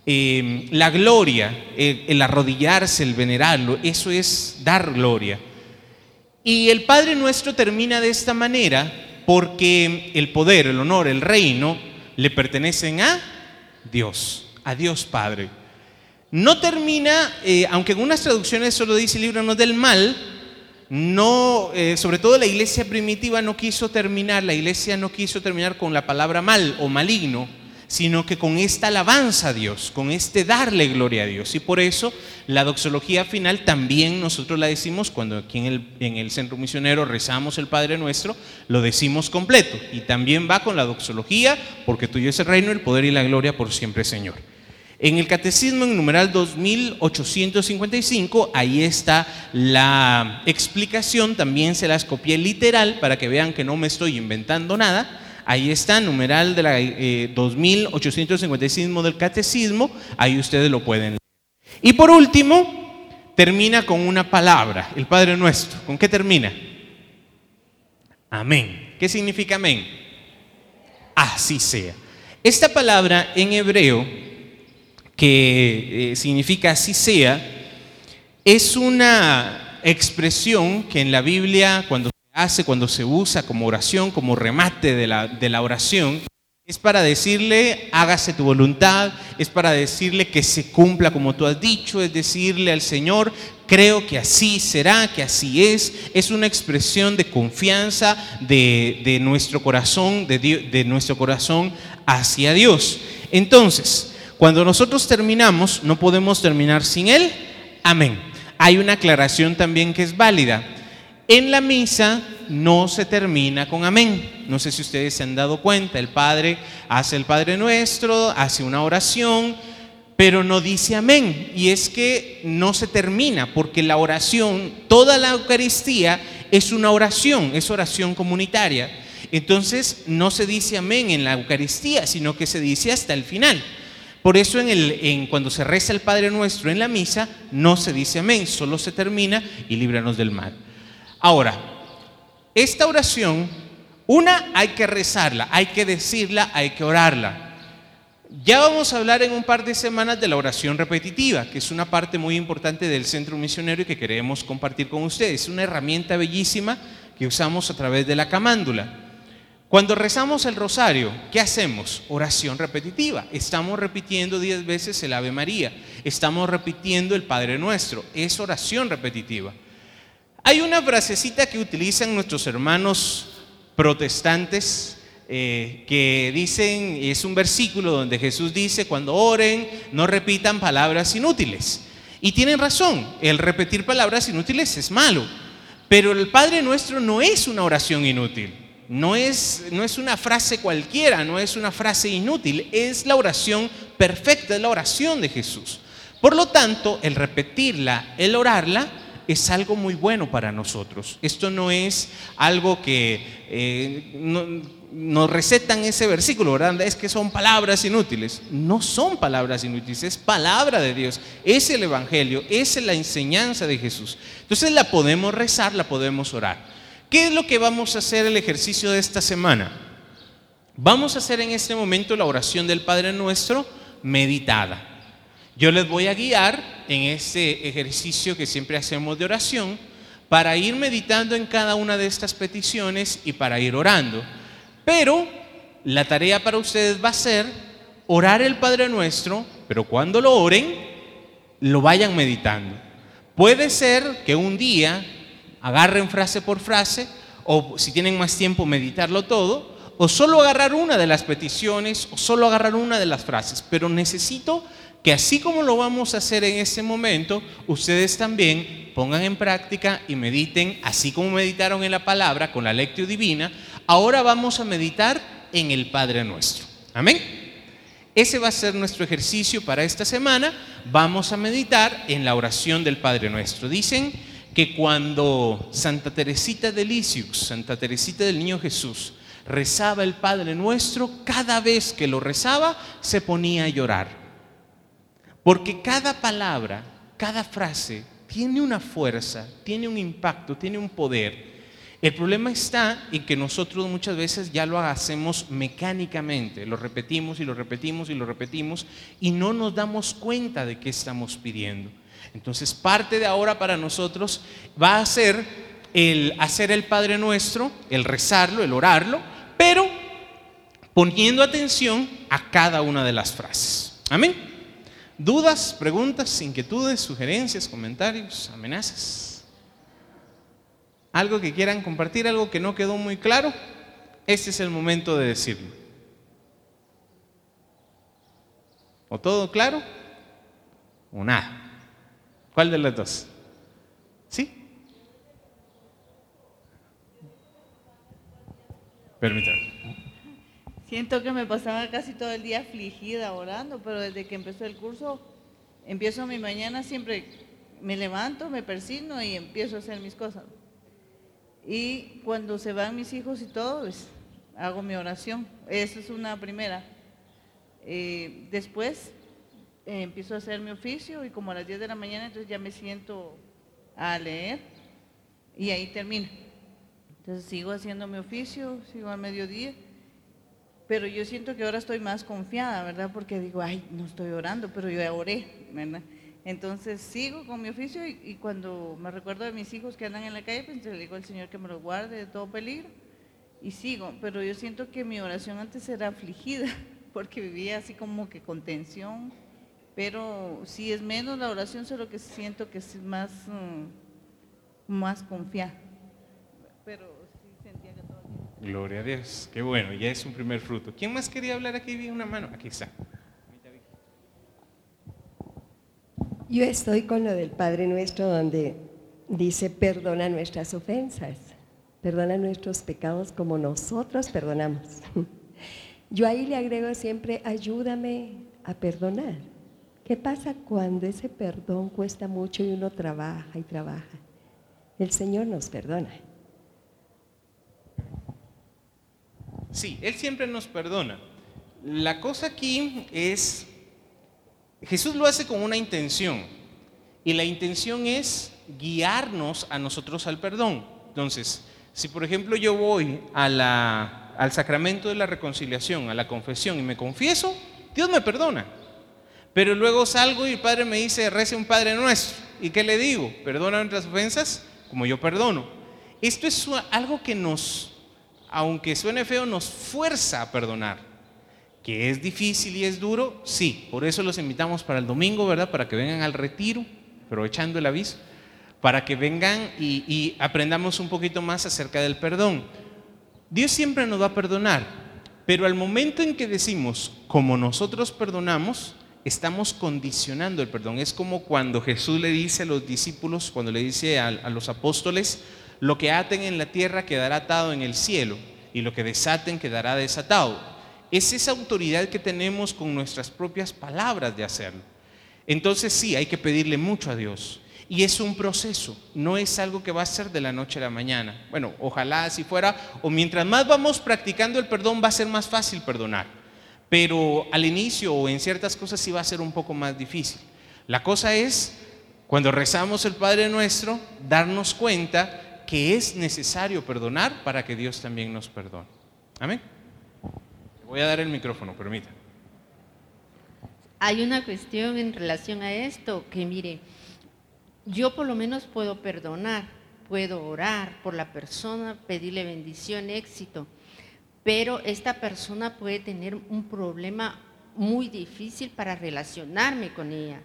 Eh, la gloria, el arrodillarse, el venerarlo, eso es dar gloria. Y el Padre nuestro termina de esta manera porque el poder, el honor, el reino le pertenecen a Dios a Dios Padre. No termina, eh, aunque en unas traducciones solo dice líbranos del mal, no, eh, sobre todo la iglesia primitiva no quiso terminar, la iglesia no quiso terminar con la palabra mal o maligno, sino que con esta alabanza a Dios, con este darle gloria a Dios. Y por eso la doxología final también nosotros la decimos cuando aquí en el, en el centro misionero rezamos el Padre Nuestro, lo decimos completo. Y también va con la doxología, porque tuyo es el reino, el poder y la gloria por siempre, Señor. En el Catecismo, en numeral 2855, ahí está la explicación, también se las copié literal para que vean que no me estoy inventando nada. Ahí está, numeral de la 2855 eh, del Catecismo, ahí ustedes lo pueden leer. Y por último, termina con una palabra, el Padre Nuestro. ¿Con qué termina? Amén. ¿Qué significa amén? Así sea. Esta palabra en hebreo que eh, significa así sea, es una expresión que en la Biblia cuando se hace, cuando se usa como oración, como remate de la, de la oración, es para decirle, hágase tu voluntad, es para decirle que se cumpla como tú has dicho, es decirle al Señor, creo que así será, que así es. Es una expresión de confianza de, de nuestro corazón, de, de nuestro corazón hacia Dios. Entonces, cuando nosotros terminamos, no podemos terminar sin Él. Amén. Hay una aclaración también que es válida. En la misa no se termina con amén. No sé si ustedes se han dado cuenta. El Padre hace el Padre Nuestro, hace una oración, pero no dice amén. Y es que no se termina porque la oración, toda la Eucaristía es una oración, es oración comunitaria. Entonces no se dice amén en la Eucaristía, sino que se dice hasta el final. Por eso cuando se reza el Padre Nuestro en la misa, no se dice amén, solo se termina y líbranos del mal. Ahora, esta oración, una hay que rezarla, hay que decirla, hay que orarla. Ya vamos a hablar en un par de semanas de la oración repetitiva, que es una parte muy importante del centro misionero y que queremos compartir con ustedes. Es una herramienta bellísima que usamos a través de la camándula. Cuando rezamos el rosario, ¿qué hacemos? Oración repetitiva. Estamos repitiendo diez veces el Ave María. Estamos repitiendo el Padre Nuestro. Es oración repetitiva. Hay una frasecita que utilizan nuestros hermanos protestantes eh, que dicen, es un versículo donde Jesús dice, cuando oren, no repitan palabras inútiles. Y tienen razón, el repetir palabras inútiles es malo. Pero el Padre Nuestro no es una oración inútil. No es, no es una frase cualquiera, no es una frase inútil, es la oración perfecta, es la oración de Jesús. Por lo tanto, el repetirla, el orarla, es algo muy bueno para nosotros. Esto no es algo que eh, nos recetan ese versículo, ¿verdad? Es que son palabras inútiles. No son palabras inútiles, es palabra de Dios, es el Evangelio, es la enseñanza de Jesús. Entonces la podemos rezar, la podemos orar. ¿Qué es lo que vamos a hacer el ejercicio de esta semana? Vamos a hacer en este momento la oración del Padre Nuestro meditada. Yo les voy a guiar en este ejercicio que siempre hacemos de oración para ir meditando en cada una de estas peticiones y para ir orando. Pero la tarea para ustedes va a ser orar el Padre Nuestro, pero cuando lo oren, lo vayan meditando. Puede ser que un día agarren frase por frase, o si tienen más tiempo, meditarlo todo, o solo agarrar una de las peticiones, o solo agarrar una de las frases, pero necesito que así como lo vamos a hacer en este momento, ustedes también pongan en práctica y mediten, así como meditaron en la palabra con la lectio divina, ahora vamos a meditar en el Padre nuestro. Amén. Ese va a ser nuestro ejercicio para esta semana. Vamos a meditar en la oración del Padre nuestro. Dicen que cuando Santa Teresita de Lisieux, Santa Teresita del Niño Jesús, rezaba el Padre nuestro, cada vez que lo rezaba se ponía a llorar. Porque cada palabra, cada frase tiene una fuerza, tiene un impacto, tiene un poder. El problema está en que nosotros muchas veces ya lo hacemos mecánicamente, lo repetimos y lo repetimos y lo repetimos y no nos damos cuenta de qué estamos pidiendo. Entonces parte de ahora para nosotros va a ser el hacer el Padre Nuestro, el rezarlo, el orarlo, pero poniendo atención a cada una de las frases. Amén. ¿Dudas, preguntas, inquietudes, sugerencias, comentarios, amenazas? ¿Algo que quieran compartir, algo que no quedó muy claro? Este es el momento de decirlo. ¿O todo claro? ¿O nada? ¿Cuál de las dos? ¿Sí? Permítame. Siento que me pasaba casi todo el día afligida orando, pero desde que empezó el curso, empiezo mi mañana siempre, me levanto, me persino y empiezo a hacer mis cosas. Y cuando se van mis hijos y todo, pues, hago mi oración. Esa es una primera. Eh, después eh, empiezo a hacer mi oficio y como a las 10 de la mañana, entonces ya me siento a leer y ahí termino. Entonces sigo haciendo mi oficio, sigo al mediodía pero yo siento que ahora estoy más confiada, ¿verdad? Porque digo, ay, no estoy orando, pero yo ya oré, ¿verdad? Entonces sigo con mi oficio y, cuando me recuerdo de mis hijos que andan en la calle, pues le digo al Señor que me los guarde de todo peligro y sigo. Pero yo siento que mi oración antes era afligida, <laughs> porque vivía así como que con tensión. Pero si es menos la oración, solo que siento que es más, mm, más confiada. Pero Gloria a Dios. Qué bueno, ya es un primer fruto. ¿Quién más quería hablar aquí? Vi una mano. Aquí está. Yo estoy con lo del Padre Nuestro donde dice, perdona nuestras ofensas, perdona nuestros pecados como nosotros perdonamos. <laughs> Yo ahí le agrego siempre, ayúdame a perdonar. ¿Qué pasa cuando ese perdón cuesta mucho y uno trabaja y trabaja? El Señor nos perdona. Sí, Él siempre nos perdona. La cosa aquí es, Jesús lo hace con una intención y la intención es guiarnos a nosotros al perdón. Entonces, si por ejemplo yo voy al sacramento de la reconciliación, a la confesión y me confieso, Dios me perdona. Pero luego salgo y el Padre me dice, rece un Padre nuestro. ¿Y qué le digo? Perdona nuestras ofensas como yo perdono. Esto es algo que nos aunque suene feo, nos fuerza a perdonar. Que es difícil y es duro, sí. Por eso los invitamos para el domingo, ¿verdad? Para que vengan al retiro, aprovechando el aviso, para que vengan y, y aprendamos un poquito más acerca del perdón. Dios siempre nos va a perdonar, pero al momento en que decimos, como nosotros perdonamos, estamos condicionando el perdón. Es como cuando Jesús le dice a los discípulos, cuando le dice a, los apóstoles, lo que aten en la tierra quedará atado en el cielo y lo que desaten quedará desatado. Es esa autoridad que tenemos con nuestras propias palabras de hacerlo. Entonces sí, hay que pedirle mucho a Dios. Y es un proceso, no es algo que va a ser de la noche a la mañana. Bueno, ojalá así fuera, o mientras más vamos practicando el perdón va a ser más fácil perdonar. Pero al inicio o en ciertas cosas sí va a ser un poco más difícil. La cosa es, cuando rezamos el Padre Nuestro, darnos cuenta que es necesario perdonar para que Dios también nos perdone. Amén. Voy a dar el micrófono, permita. Hay una cuestión en relación a esto que mire, yo por lo menos puedo perdonar, puedo orar por la persona, pedirle bendición, éxito, pero esta persona puede tener un problema muy difícil para relacionarme con ella.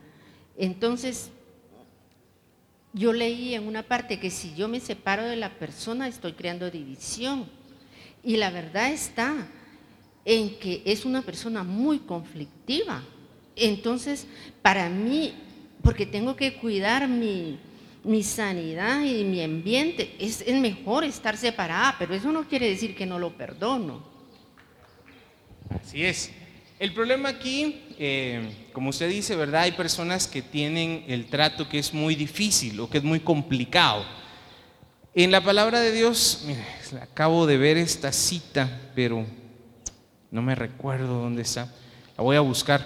Entonces, yo leí en una parte que si yo me separo de la persona estoy creando división. Y la verdad está en que es una persona muy conflictiva. Entonces, para mí, porque tengo que cuidar mi, mi sanidad y mi ambiente, es, es mejor estar separada, pero eso no quiere decir que no lo perdono. Así es. El problema aquí, eh, como usted dice, ¿verdad? Hay personas que tienen el trato que es muy difícil o que es muy complicado. En la palabra de Dios, mire, acabo de ver esta cita, pero no me recuerdo dónde está. La voy a buscar,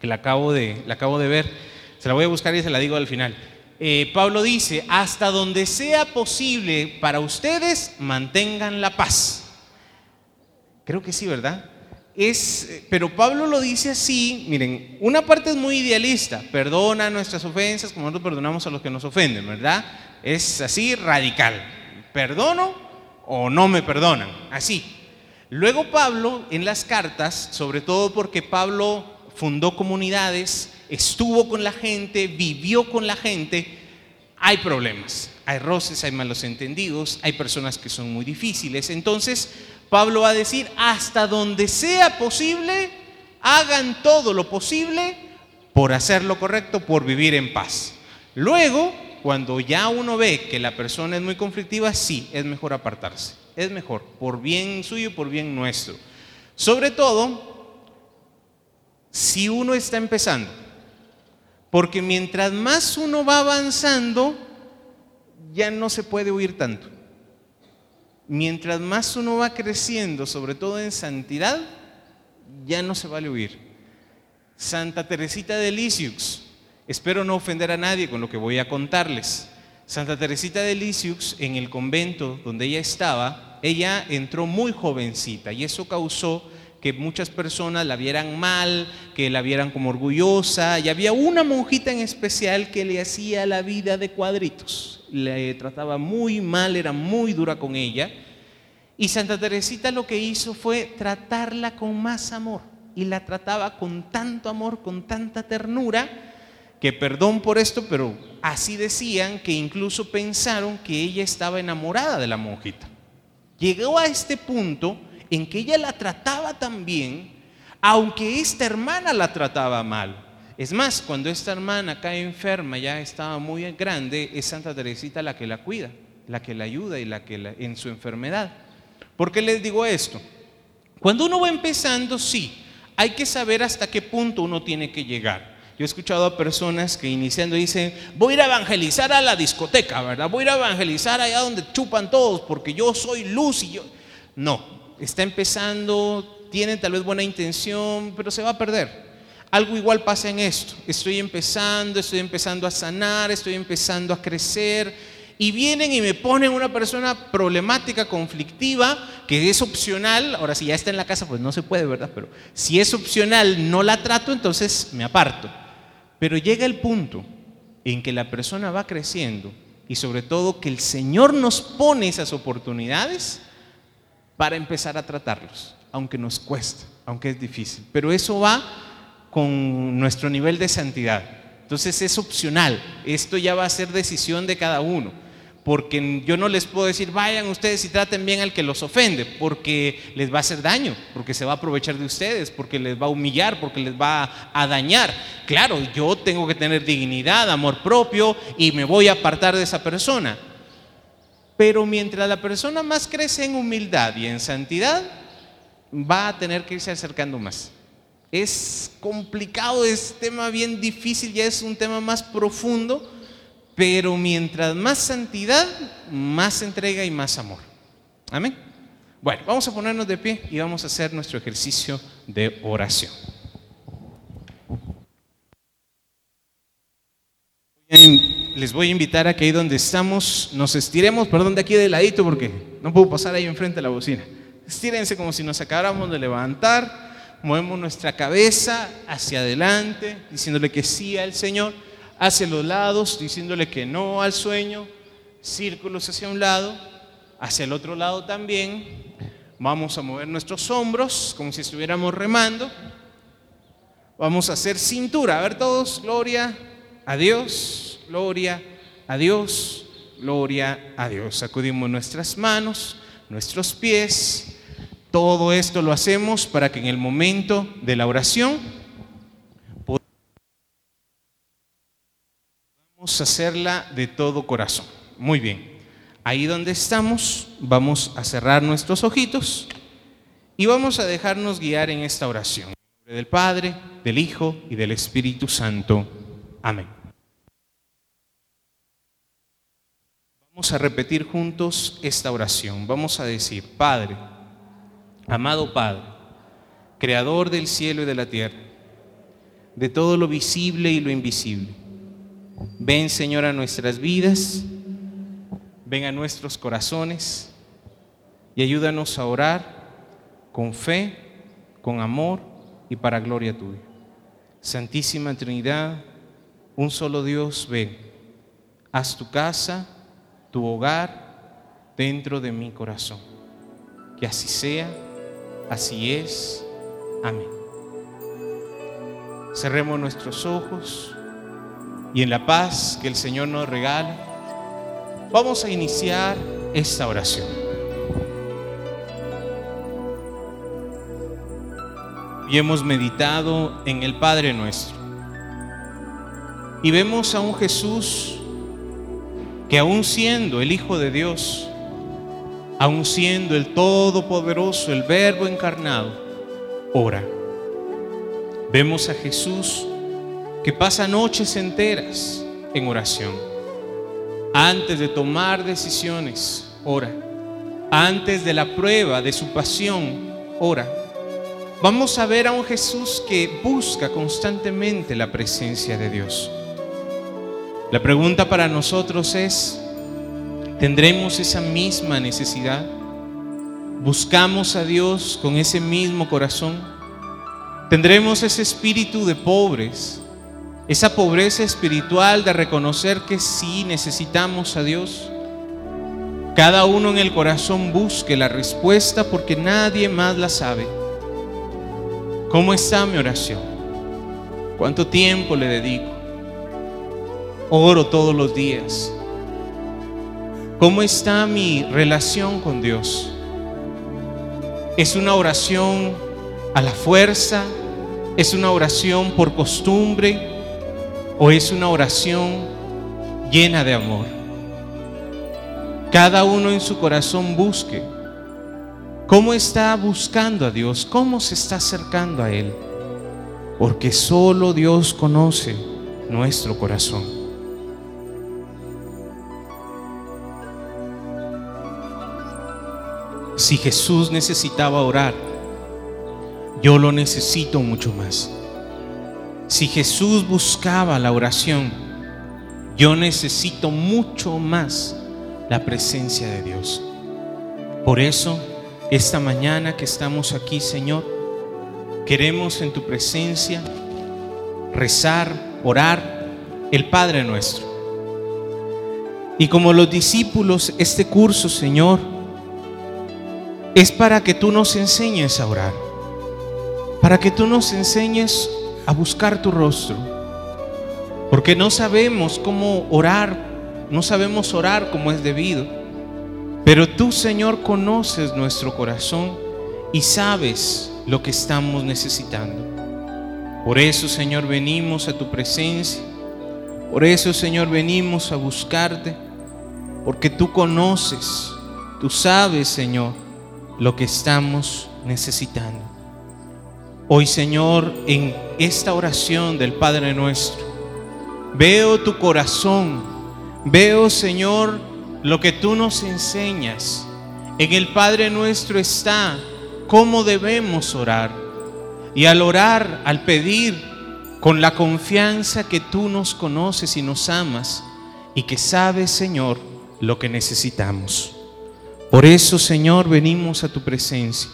que la acabo de, la acabo de ver. Se la voy a buscar y se la digo al final. Eh, Pablo dice, hasta donde sea posible para ustedes, mantengan la paz. Creo que sí, ¿verdad? es, pero Pablo lo dice así, miren, una parte es muy idealista, perdona nuestras ofensas como nosotros perdonamos a los que nos ofenden, ¿verdad? Es así radical, perdono o no me perdonan, así. Luego Pablo en las cartas, sobre todo porque Pablo fundó comunidades, estuvo con la gente, vivió con la gente, hay problemas, hay roces, hay malos entendidos, hay personas que son muy difíciles. Entonces, Pablo va a decir, hasta donde sea posible, hagan todo lo posible por hacer lo correcto, por vivir en paz. Luego, cuando ya uno ve que la persona es muy conflictiva, sí, es mejor apartarse. Es mejor, por bien suyo, por bien nuestro. Sobre todo, si uno está empezando. Porque mientras más uno va avanzando, ya no se puede huir tanto mientras más uno va creciendo, sobre todo en santidad, ya no se vale huir. Santa Teresita de Lisieux, espero no ofender a nadie con lo que voy a contarles. Santa Teresita de Lisieux, en el convento donde ella estaba, ella entró muy jovencita y eso causó que muchas personas la vieran mal, que la vieran como orgullosa, y había una monjita en especial que le hacía la vida de cuadritos, le trataba muy mal, era muy dura con ella, y Santa Teresita lo que hizo fue tratarla con más amor, y la trataba con tanto amor, con tanta ternura, que perdón por esto, pero así decían que incluso pensaron que ella estaba enamorada de la monjita. Llegó a este punto en que ella la trataba tan bien, aunque esta hermana la trataba mal. Es más, cuando esta hermana cae enferma, ya estaba muy grande, es Santa Teresita la que la cuida, la que la ayuda y la que en su enfermedad. ¿Por qué les digo esto? Cuando uno va empezando, sí, hay que saber hasta qué punto uno tiene que llegar. Yo he escuchado a personas que iniciando dicen, voy a ir a evangelizar a la discoteca, ¿verdad? Voy a ir a evangelizar allá donde chupan todos porque yo soy luz y yo... No, está empezando, tiene tal vez buena intención, pero se va a perder. Algo igual pasa en esto. Estoy empezando, estoy empezando a sanar, estoy empezando a crecer. Y vienen y me ponen una persona problemática, conflictiva, que es opcional. Ahora, si ya está en la casa, pues no se puede, ¿verdad? Pero si es opcional, no la trato, entonces me aparto. Pero llega el punto en que la persona va creciendo y sobre todo que el Señor nos pone esas oportunidades para empezar a tratarlos, aunque nos cuesta, aunque es difícil. Pero eso va con nuestro nivel de santidad. Entonces es opcional, esto ya va a ser decisión de cada uno, porque yo no les puedo decir, vayan ustedes y traten bien al que los ofende, porque les va a hacer daño, porque se va a aprovechar de ustedes, porque les va a humillar, porque les va a dañar. Claro, yo tengo que tener dignidad, amor propio y me voy a apartar de esa persona. Pero mientras la persona más crece en humildad y en santidad, va a tener que irse acercando más. Es complicado, es tema bien difícil, ya es un tema más profundo, pero mientras más santidad, más entrega y más amor. Amén. Bueno, vamos a ponernos de pie y vamos a hacer nuestro ejercicio de oración. Les voy a invitar a que ahí donde estamos nos estiremos, perdón, de aquí de ladito porque no puedo pasar ahí enfrente de la bocina. Estírense como si nos acabáramos de levantar, movemos nuestra cabeza hacia adelante, diciéndole que sí al Señor, hacia los lados, diciéndole que no al sueño, círculos hacia un lado, hacia el otro lado también. Vamos a mover nuestros hombros como si estuviéramos remando. Vamos a hacer cintura. A ver todos, gloria a Dios gloria a Dios, gloria a Dios. Sacudimos nuestras manos, nuestros pies. Todo esto lo hacemos para que en el momento de la oración podamos hacerla de todo corazón. Muy bien. Ahí donde estamos, vamos a cerrar nuestros ojitos y vamos a dejarnos guiar en esta oración. En nombre del Padre, del Hijo y del Espíritu Santo. Amén. Vamos a repetir juntos esta oración. Vamos a decir, Padre, amado Padre, Creador del cielo y de la tierra, de todo lo visible y lo invisible. Ven, Señor, a nuestras vidas, ven a nuestros corazones y ayúdanos a orar con fe, con amor y para gloria tuya. Santísima Trinidad, un solo Dios, ven, haz tu casa, tu hogar dentro de mi corazón. Que así sea, así es. Amén. Cerremos nuestros ojos y en la paz que el Señor nos regala, vamos a iniciar esta oración. Y hemos meditado en el Padre nuestro. Y vemos a un Jesús que aún siendo el Hijo de Dios, aún siendo el Todopoderoso, el Verbo encarnado, ora. Vemos a Jesús que pasa noches enteras en oración. Antes de tomar decisiones, ora. Antes de la prueba de su pasión, ora. Vamos a ver a un Jesús que busca constantemente la presencia de Dios. La pregunta para nosotros es, ¿tendremos esa misma necesidad? ¿Buscamos a Dios con ese mismo corazón? ¿Tendremos ese espíritu de pobres? Esa pobreza espiritual de reconocer que sí necesitamos a Dios. Cada uno en el corazón busque la respuesta porque nadie más la sabe. ¿Cómo está mi oración? ¿Cuánto tiempo le dedico? Oro todos los días. ¿Cómo está mi relación con Dios? ¿Es una oración a la fuerza? ¿Es una oración por costumbre? ¿O es una oración llena de amor? Cada uno en su corazón busque. ¿Cómo está buscando a Dios? ¿Cómo se está acercando a Él? Porque solo Dios conoce nuestro corazón. Si Jesús necesitaba orar, yo lo necesito mucho más. Si Jesús buscaba la oración, yo necesito mucho más la presencia de Dios. Por eso, esta mañana que estamos aquí, Señor, queremos en tu presencia rezar, orar el Padre nuestro. Y como los discípulos, este curso, Señor, es para que tú nos enseñes a orar, para que tú nos enseñes a buscar tu rostro, porque no sabemos cómo orar, no sabemos orar como es debido, pero tú, Señor, conoces nuestro corazón y sabes lo que estamos necesitando. Por eso, Señor, venimos a tu presencia, por eso, Señor, venimos a buscarte, porque tú conoces, tú sabes, Señor, lo que estamos necesitando. Hoy, Señor, en esta oración del Padre nuestro, veo tu corazón, veo, Señor, lo que tú nos enseñas. En el Padre nuestro está cómo debemos orar. Y al orar, al pedir, con la confianza que tú nos conoces y nos amas y que sabes, Señor, lo que necesitamos. Por eso, Señor, venimos a tu presencia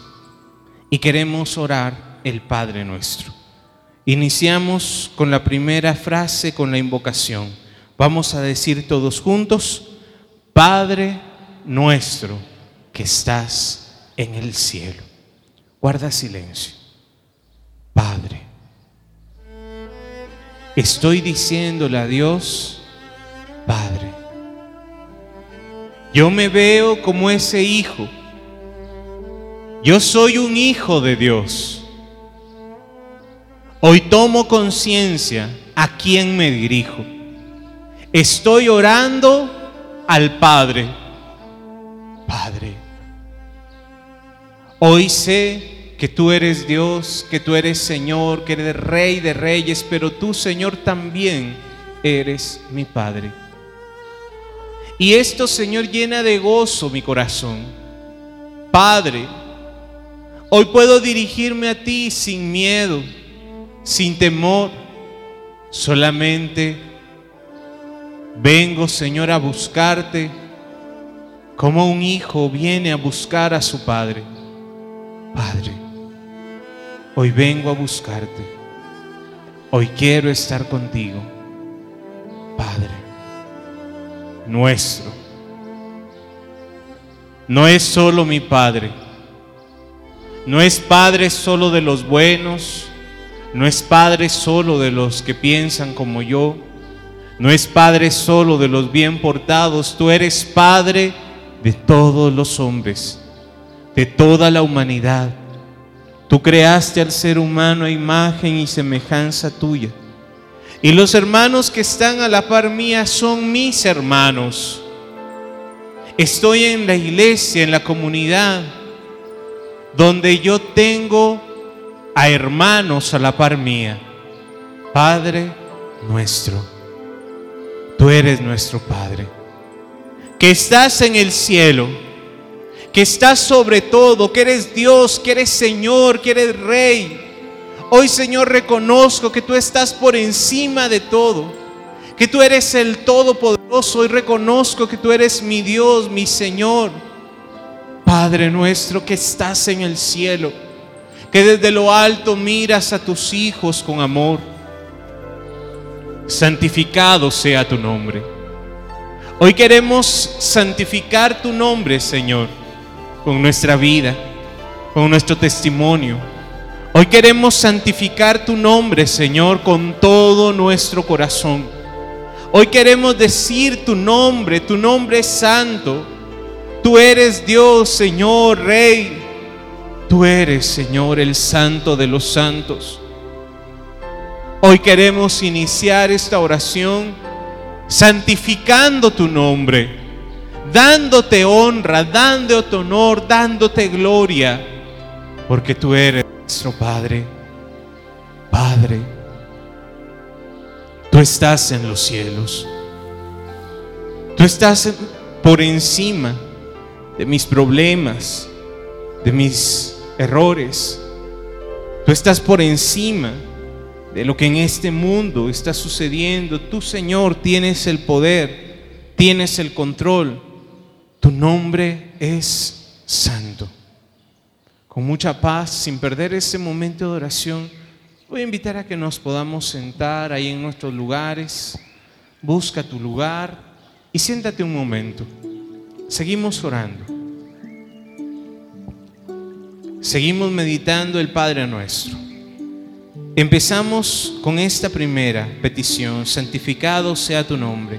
y queremos orar el Padre nuestro. Iniciamos con la primera frase, con la invocación. Vamos a decir todos juntos, Padre nuestro que estás en el cielo. Guarda silencio. Padre. Estoy diciéndole a Dios, Padre. Yo me veo como ese hijo. Yo soy un hijo de Dios. Hoy tomo conciencia a quién me dirijo. Estoy orando al Padre. Padre, hoy sé que tú eres Dios, que tú eres Señor, que eres Rey de Reyes, pero tú, Señor, también eres mi Padre. Y esto, Señor, llena de gozo mi corazón. Padre, hoy puedo dirigirme a ti sin miedo, sin temor, solamente vengo, Señor, a buscarte como un hijo viene a buscar a su padre. Padre, hoy vengo a buscarte. Hoy quiero estar contigo. Padre, nuestro. No es solo mi Padre. No es Padre solo de los buenos. No es Padre solo de los que piensan como yo. No es Padre solo de los bien portados. Tú eres Padre de todos los hombres, de toda la humanidad. Tú creaste al ser humano a imagen y semejanza tuya. Y los hermanos que están a la par mía son mis hermanos. Estoy en la iglesia, en la comunidad, donde yo tengo a hermanos a la par mía. Padre nuestro, tú eres nuestro Padre, que estás en el cielo, que estás sobre todo, que eres Dios, que eres Señor, que eres Rey. Hoy Señor reconozco que tú estás por encima de todo, que tú eres el Todopoderoso. Hoy reconozco que tú eres mi Dios, mi Señor. Padre nuestro que estás en el cielo que desde lo alto miras a tus hijos con amor. Santificado sea tu nombre. Hoy queremos santificar tu nombre, Señor, con nuestra vida, con nuestro testimonio. Hoy queremos santificar tu nombre, Señor, con todo nuestro corazón. Hoy queremos decir tu nombre, tu nombre es santo. Tú eres Dios, Señor, Rey, Tú eres, Señor, el santo de los santos. Hoy queremos iniciar esta oración santificando tu nombre, dándote honra, dándote honor, dándote gloria, porque tú eres nuestro Padre. Padre, tú estás en los cielos. Tú estás por encima de mis problemas, de mis errores. Tú estás por encima de lo que en este mundo está sucediendo. Tú, Señor, tienes el poder, tienes el control. Tu nombre es santo. Con mucha paz, sin perder ese momento de oración, voy a invitar a que nos podamos sentar ahí en nuestros lugares. Busca tu lugar y siéntate un momento. Seguimos orando. Seguimos meditando el Padre nuestro. Empezamos con esta primera petición, santificado sea tu nombre.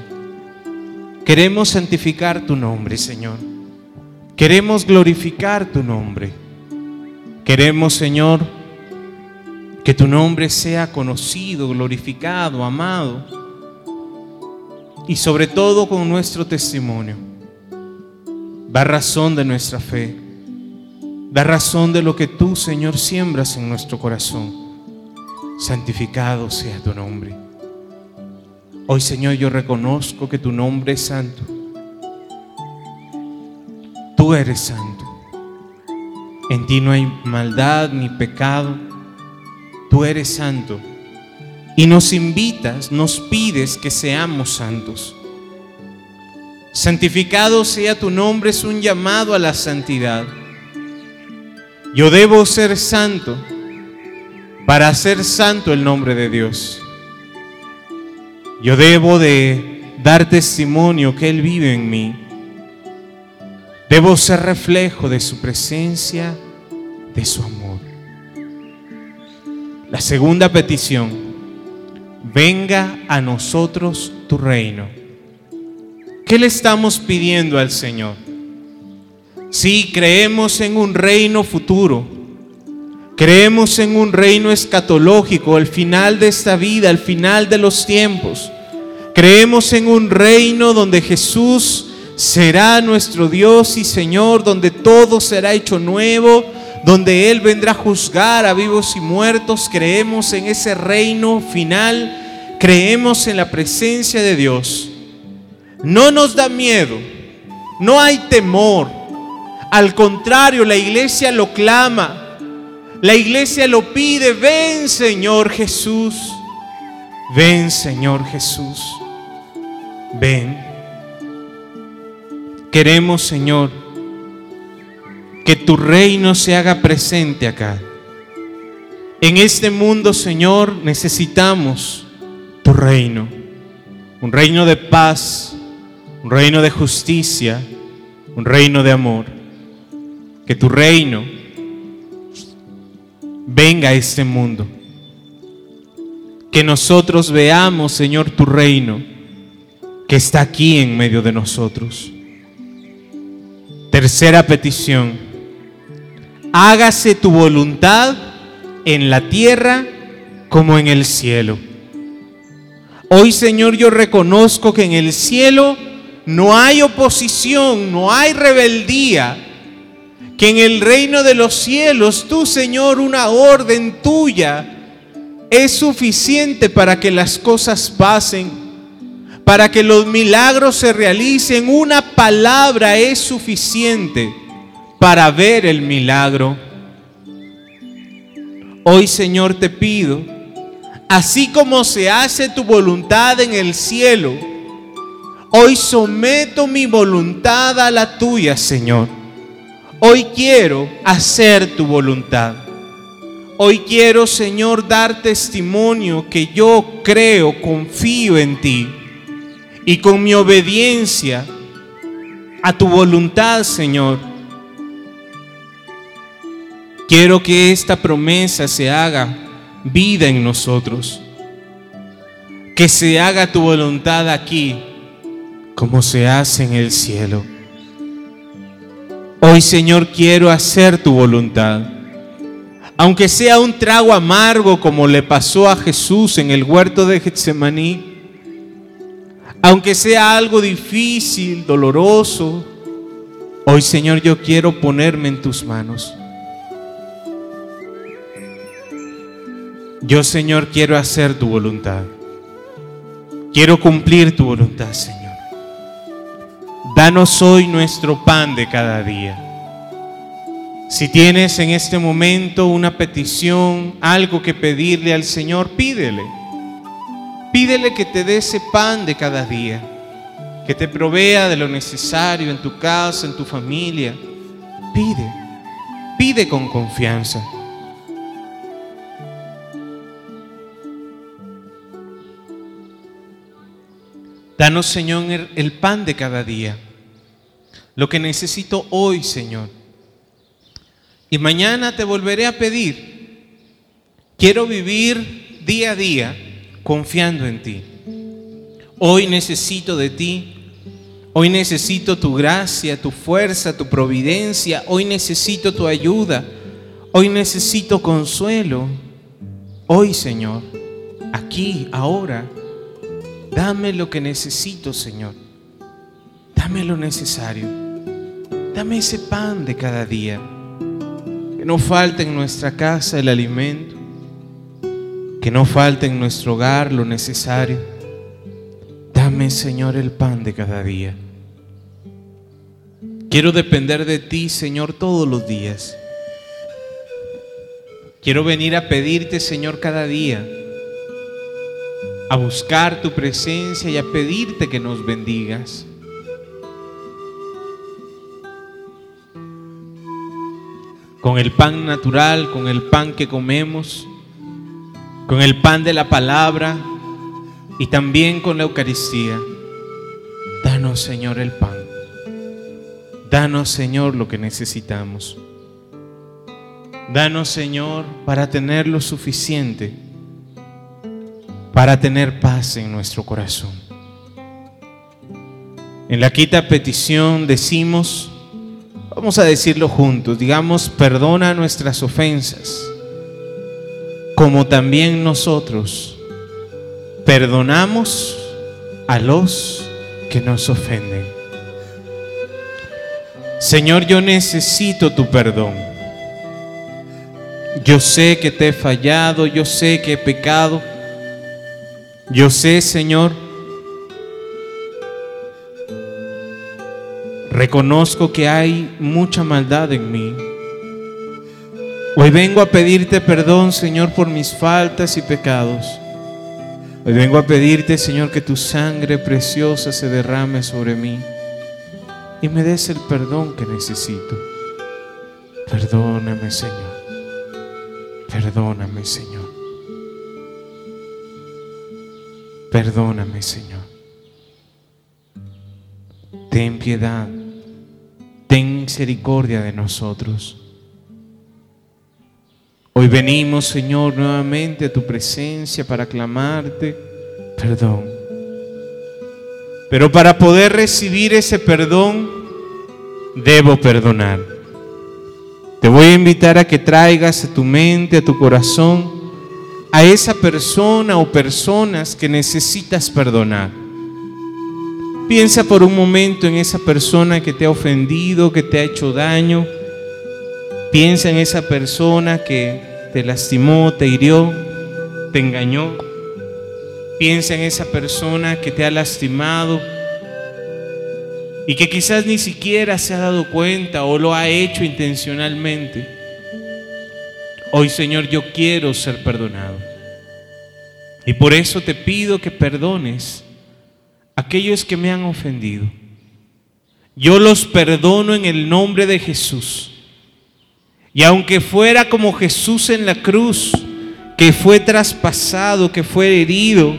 Queremos santificar tu nombre, Señor. Queremos glorificar tu nombre. Queremos, Señor, que tu nombre sea conocido, glorificado, amado. Y sobre todo con nuestro testimonio. Va razón de nuestra fe Da razón de lo que tú, Señor, siembras en nuestro corazón. Santificado sea tu nombre. Hoy, Señor, yo reconozco que tu nombre es santo. Tú eres santo. En ti no hay maldad ni pecado. Tú eres santo. Y nos invitas, nos pides que seamos santos. Santificado sea tu nombre es un llamado a la santidad. Yo debo ser santo para hacer santo el nombre de Dios. Yo debo de dar testimonio que Él vive en mí. Debo ser reflejo de su presencia, de su amor. La segunda petición, venga a nosotros tu reino. ¿Qué le estamos pidiendo al Señor? Sí, creemos en un reino futuro. Creemos en un reino escatológico al final de esta vida, al final de los tiempos. Creemos en un reino donde Jesús será nuestro Dios y Señor, donde todo será hecho nuevo, donde Él vendrá a juzgar a vivos y muertos. Creemos en ese reino final, creemos en la presencia de Dios. No nos da miedo, no hay temor. Al contrario, la iglesia lo clama, la iglesia lo pide, ven Señor Jesús, ven Señor Jesús, ven. Queremos, Señor, que tu reino se haga presente acá. En este mundo, Señor, necesitamos tu reino. Un reino de paz, un reino de justicia, un reino de amor. Que tu reino venga a este mundo. Que nosotros veamos, Señor, tu reino que está aquí en medio de nosotros. Tercera petición. Hágase tu voluntad en la tierra como en el cielo. Hoy, Señor, yo reconozco que en el cielo no hay oposición, no hay rebeldía. Que en el reino de los cielos, tú, Señor, una orden tuya es suficiente para que las cosas pasen para que los milagros se realicen, una palabra es suficiente para ver el milagro. Hoy, Señor, te pido, así como se hace tu voluntad en el cielo, hoy someto mi voluntad a la tuya, Señor. Hoy quiero hacer tu voluntad. Hoy quiero, Señor, dar testimonio que yo creo, confío en ti y con mi obediencia a tu voluntad, Señor, quiero que esta promesa se haga vida en nosotros. Que se haga tu voluntad aquí como se hace en el cielo. Hoy, Señor, quiero hacer tu voluntad. Aunque sea un trago amargo como le pasó a Jesús en el huerto de Getsemaní, aunque sea algo difícil, doloroso, hoy Señor yo quiero ponerme en tus manos. Yo Señor quiero hacer tu voluntad. Quiero cumplir tu voluntad, Señor. Danos hoy nuestro pan de cada día. Si tienes en este momento una petición, algo que pedirle al Señor, pídele. Pídele que te dé ese pan de cada día, que te provea de lo necesario en tu casa, en tu familia. Pide, pide con confianza. Danos, Señor, el pan de cada día, lo que necesito hoy, Señor. Y mañana te volveré a pedir. Quiero vivir día a día confiando en ti. Hoy necesito de ti. Hoy necesito tu gracia, tu fuerza, tu providencia. Hoy necesito tu ayuda. Hoy necesito consuelo. Hoy, Señor, aquí, ahora, dame lo que necesito, Señor. Dame lo necesario. Dame ese pan de cada día. Que no falte en nuestra casa el alimento que no falte en nuestro hogar lo necesario. Dame, Señor, el pan de cada día. Quiero depender de ti, Señor, todos los días. Quiero venir a pedirte, Señor, cada día, a buscar tu presencia y a pedirte que nos bendigas. Con el pan natural, con el pan que comemos, con el pan de la palabra y también con la Eucaristía. Danos, Señor, el pan. Danos, Señor, lo que necesitamos. Danos, Señor, para tener lo suficiente, para tener paz en nuestro corazón. En la quita petición decimos, vamos a decirlo juntos, digamos, perdona nuestras ofensas como también nosotros perdonamos a los que nos ofenden. Señor, yo necesito tu perdón. Yo sé que te he fallado, yo sé que he pecado. Yo sé, Señor, reconozco que hay mucha maldad en mí. Hoy vengo a pedirte perdón, Señor, por mis faltas y pecados. Hoy vengo a pedirte, Señor, que tu sangre preciosa se derrame sobre mí y me des el perdón que necesito. Perdóname, Señor. Perdóname, Señor. Perdóname, Señor. Ten piedad. Ten misericordia de nosotros. Hoy venimos, Señor, nuevamente a tu presencia para clamarte perdón. Pero para poder recibir ese perdón, debo perdonar. Te voy a invitar a que traigas a tu mente, a tu corazón, a esa persona o personas que necesitas perdonar. Piensa por un momento en esa persona que te ha ofendido, que te ha hecho daño Piensa en esa persona que te lastimó, te hirió, te engañó. Piensa en esa persona que te ha lastimado y que quizás ni siquiera se ha dado cuenta o lo ha hecho intencionalmente. Hoy Señor, yo quiero ser perdonado. Y por eso te pido que perdones a aquellos que me han ofendido. Yo los perdono en el nombre de Jesús. Y aunque fuera como Jesús en la cruz, que fue traspasado, que fue herido,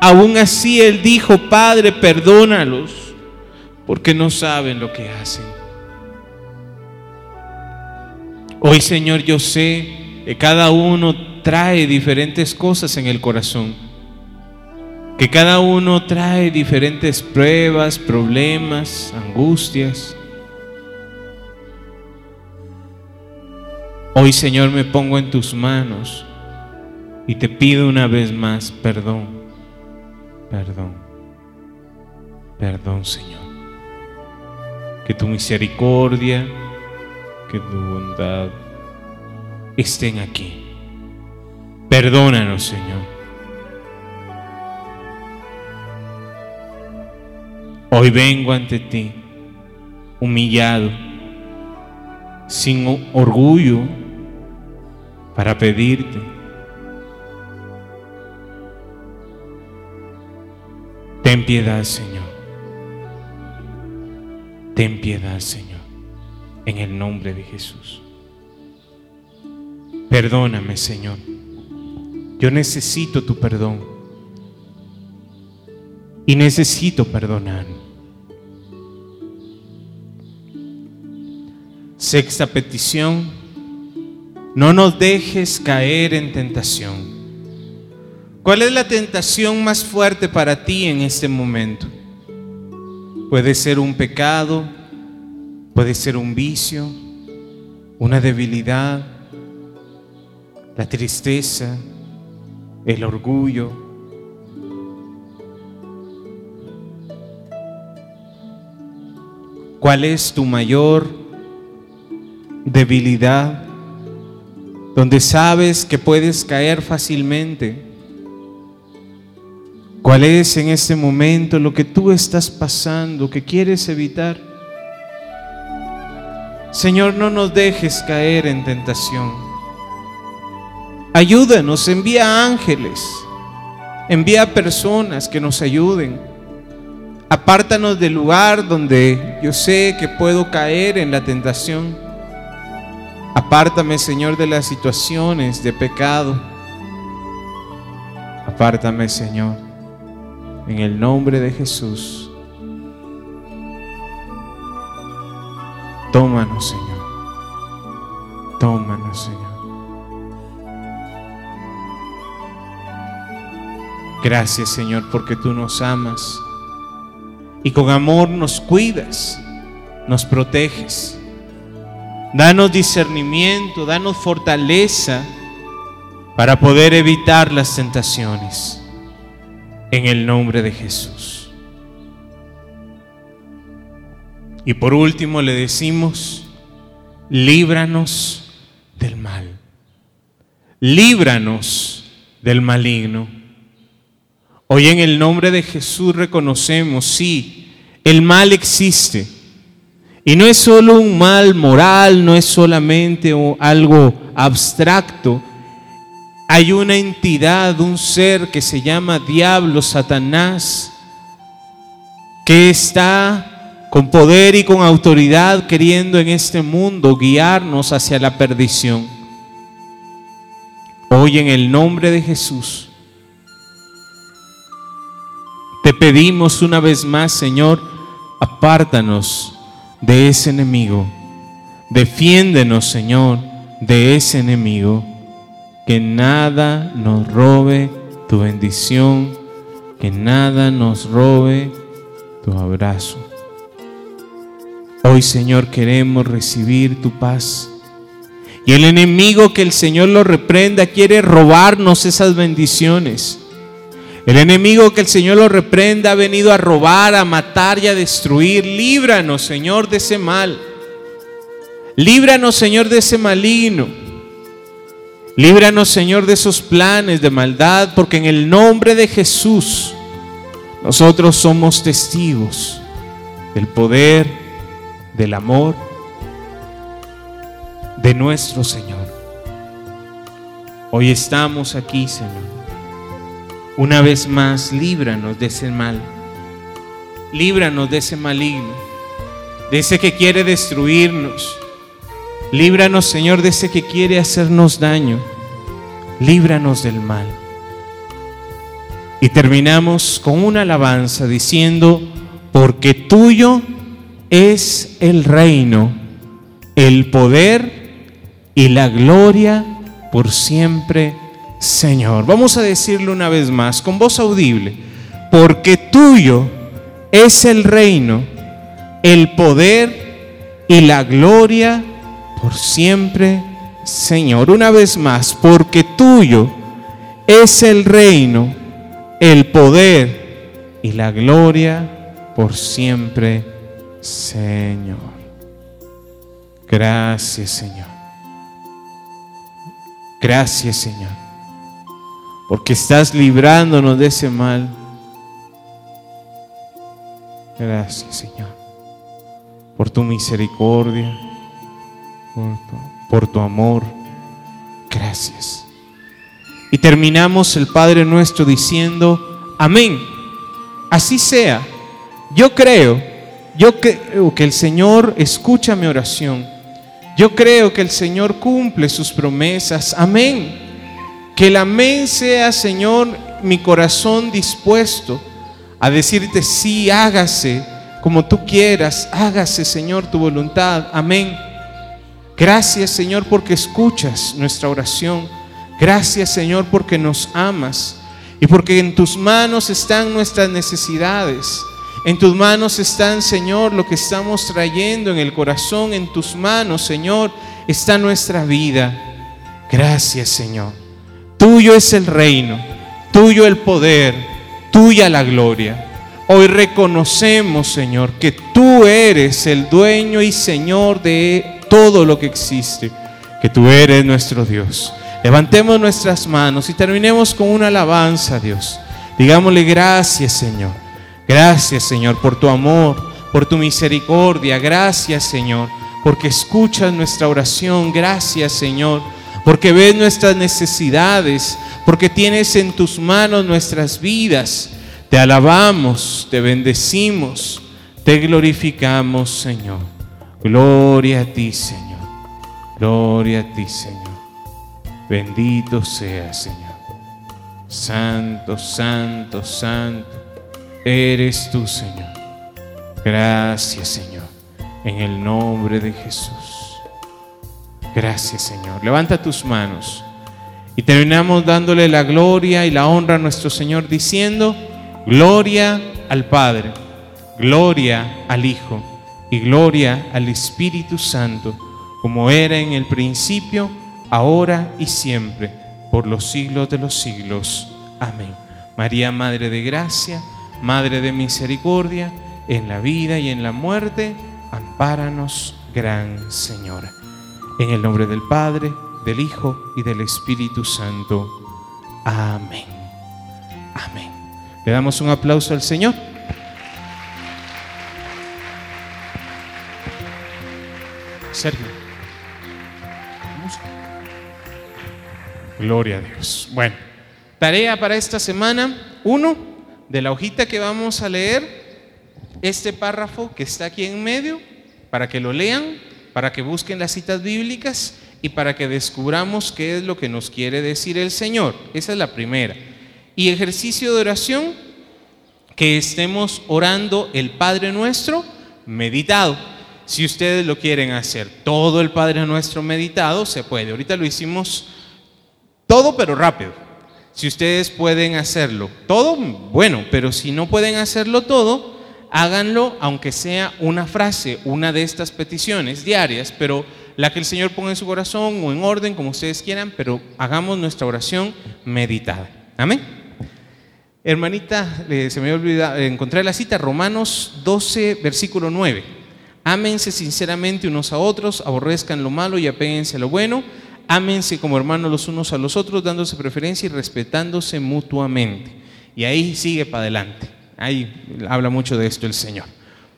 aún así Él dijo, Padre, perdónalos, porque no saben lo que hacen. Hoy, Señor, yo sé que cada uno trae diferentes cosas en el corazón, que cada uno trae diferentes pruebas, problemas, angustias. Hoy Señor me pongo en tus manos y te pido una vez más perdón, perdón, perdón Señor. Que tu misericordia, que tu bondad estén aquí. Perdónanos Señor. Hoy vengo ante ti humillado, sin orgullo, para pedirte. Ten piedad, Señor. Ten piedad, Señor, en el nombre de Jesús. Perdóname, Señor. Yo necesito tu perdón. Y necesito perdonar. Sexta petición no nos dejes caer en tentación. ¿Cuál es la tentación más fuerte para ti en este momento? Puede ser un pecado, puede ser un vicio, una debilidad, la tristeza, el orgullo. ¿Cuál es tu mayor debilidad? donde sabes que puedes caer fácilmente. ¿Cuál es en este momento lo que tú estás pasando, que quieres evitar? Señor, no nos dejes caer en tentación. Ayúdanos, envía ángeles, envía personas que nos ayuden. Apártanos del lugar donde yo sé que puedo caer en la tentación. Apártame, Señor, de las situaciones de pecado. Apártame, Señor, en el nombre de Jesús. Tómanos, Señor. Tómanos, Señor. Gracias, Señor, porque tú nos amas y con amor nos cuidas, nos proteges. Danos discernimiento, danos fortaleza para poder evitar las tentaciones. en el nombre de Jesús. Y por último le decimos, líbranos del mal. Líbranos del maligno. Hoy en el nombre de Jesús reconocemos, sí, el mal existe. Y no es solo un mal moral, no es solamente algo abstracto. Hay una entidad, un ser que se llama diablo, Satanás, que está con poder y con autoridad queriendo en este mundo guiarnos hacia la perdición. Hoy en el nombre de Jesús te pedimos una vez más, Señor, apártanos de ese enemigo. Defiéndenos, Señor, de ese enemigo. Que nada nos robe tu bendición, que nada nos robe tu abrazo. Hoy, Señor, queremos recibir tu paz. Y el enemigo que el Señor lo reprenda quiere robarnos esas bendiciones. El enemigo que el Señor lo reprenda ha venido a robar, a matar y a destruir. Líbranos, Señor, de ese mal. Líbranos, Señor, de ese maligno. Líbranos, Señor, de esos planes de maldad, porque en el nombre de Jesús nosotros somos testigos del poder, del amor de nuestro Señor. Hoy estamos aquí, Señor una vez más, líbranos de ese mal. Líbranos de ese maligno, de ese que quiere destruirnos. Líbranos, Señor, de ese que quiere hacernos daño. Líbranos del mal. Y terminamos con una alabanza diciendo, porque tuyo es el reino, el poder y la gloria por siempre Señor. Vamos a decirlo una vez más, con voz audible, porque tuyo es el reino, el poder y la gloria por siempre, Señor. Una vez más, porque tuyo es el reino, el poder y la gloria por siempre, Señor. Gracias, Señor. Gracias, Señor porque estás librándonos de ese mal. Gracias, Señor, por tu misericordia, por tu, amor. Gracias. Y terminamos el Padre nuestro diciendo, amén. Así sea. Yo creo, yo creo que el Señor escucha mi oración. Yo creo que el Señor cumple sus promesas. Amén. Que el amén sea, Señor, mi corazón dispuesto a decirte, sí, hágase como tú quieras, hágase, Señor, tu voluntad. Amén. Gracias, Señor, porque escuchas nuestra oración. Gracias, Señor, porque nos amas y porque en tus manos están nuestras necesidades. En tus manos están, Señor, lo que estamos trayendo en el corazón. En tus manos, Señor, está nuestra vida. Gracias, Señor. Tuyo es el reino, tuyo el poder, tuya la gloria. Hoy reconocemos, Señor, que tú eres el dueño y Señor de todo lo que existe, que tú eres nuestro Dios. Levantemos nuestras manos y terminemos con una alabanza, Dios. Digámosle gracias, Señor. Gracias, Señor, por tu amor, por tu misericordia. Gracias, Señor, porque escuchas nuestra oración. Gracias, Señor porque ves nuestras necesidades, porque tienes en tus manos nuestras vidas. Te alabamos, te bendecimos, te glorificamos, Señor. Gloria a ti, Señor. Gloria a ti, Señor. Bendito sea, Señor. Santo, santo, santo. Eres tú, Señor. Gracias, Señor. En el nombre de Jesús. Gracias Señor. Levanta tus manos. Y terminamos dándole la gloria y la honra a nuestro Señor diciendo, gloria al Padre, gloria al Hijo y gloria al Espíritu Santo, como era en el principio, ahora y siempre, por los siglos de los siglos. Amén. María, Madre de Gracia, Madre de Misericordia, en la vida y en la muerte, ampáranos, Gran Señora. En el nombre del Padre, del Hijo y del Espíritu Santo. Amén. Amén. Le damos un aplauso al Señor. Sergio. Gloria a Dios. Bueno, tarea para esta semana. Uno, de la hojita que vamos a leer, este párrafo que está aquí en medio, para que lo lean, para que busquen las citas bíblicas y para que descubramos qué es lo que nos quiere decir el Señor. Esa es la primera. Y ejercicio de oración, que estemos orando el Padre Nuestro meditado. Si ustedes lo quieren hacer todo el Padre Nuestro meditado, se puede. Ahorita lo hicimos todo, pero rápido. Si ustedes pueden hacerlo todo, bueno, pero si no pueden hacerlo todo, háganlo aunque sea una frase, una de estas peticiones diarias, pero la que el Señor ponga en su corazón o en orden, como ustedes quieran, pero hagamos nuestra oración meditada. Amén. Hermanita, se me olvidó encontrar la cita, Romanos 12, versículo 9. Ámense sinceramente unos a otros, aborrezcan lo malo y apéguense a lo bueno. Ámense como hermanos los unos a los otros, dándose preferencia y respetándose mutuamente. Y ahí sigue para adelante. Ahí habla mucho de esto el Señor.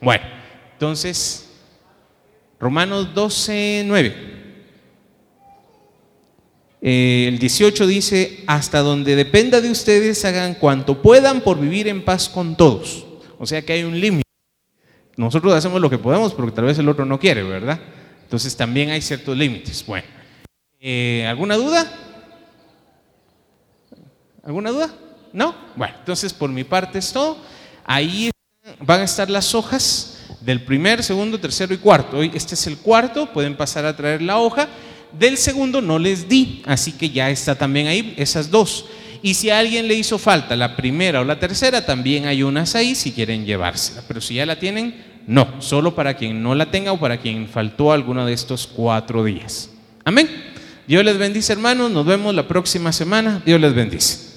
Bueno, entonces Romanos 12, 9. Eh, el 18 dice, hasta donde dependa de ustedes, hagan cuanto puedan por vivir en paz con todos. O sea que hay un límite. Nosotros hacemos lo que podemos porque tal vez el otro no quiere, ¿verdad? Entonces también hay ciertos límites. Bueno, eh, ¿alguna duda? ¿Alguna duda? ¿No? Bueno, entonces por mi parte es todo. Ahí van a estar las hojas del primer, segundo, tercero y cuarto. Hoy este es el cuarto, pueden pasar a traer la hoja. Del segundo no les di, así que ya está también ahí esas dos. Y si a alguien le hizo falta la primera o la tercera, también hay unas ahí si quieren llevársela. Pero si ya la tienen, no, solo para quien no la tenga o para quien faltó alguno de estos cuatro días. Amén. Dios les bendice hermanos, nos vemos la próxima semana. Dios les bendice.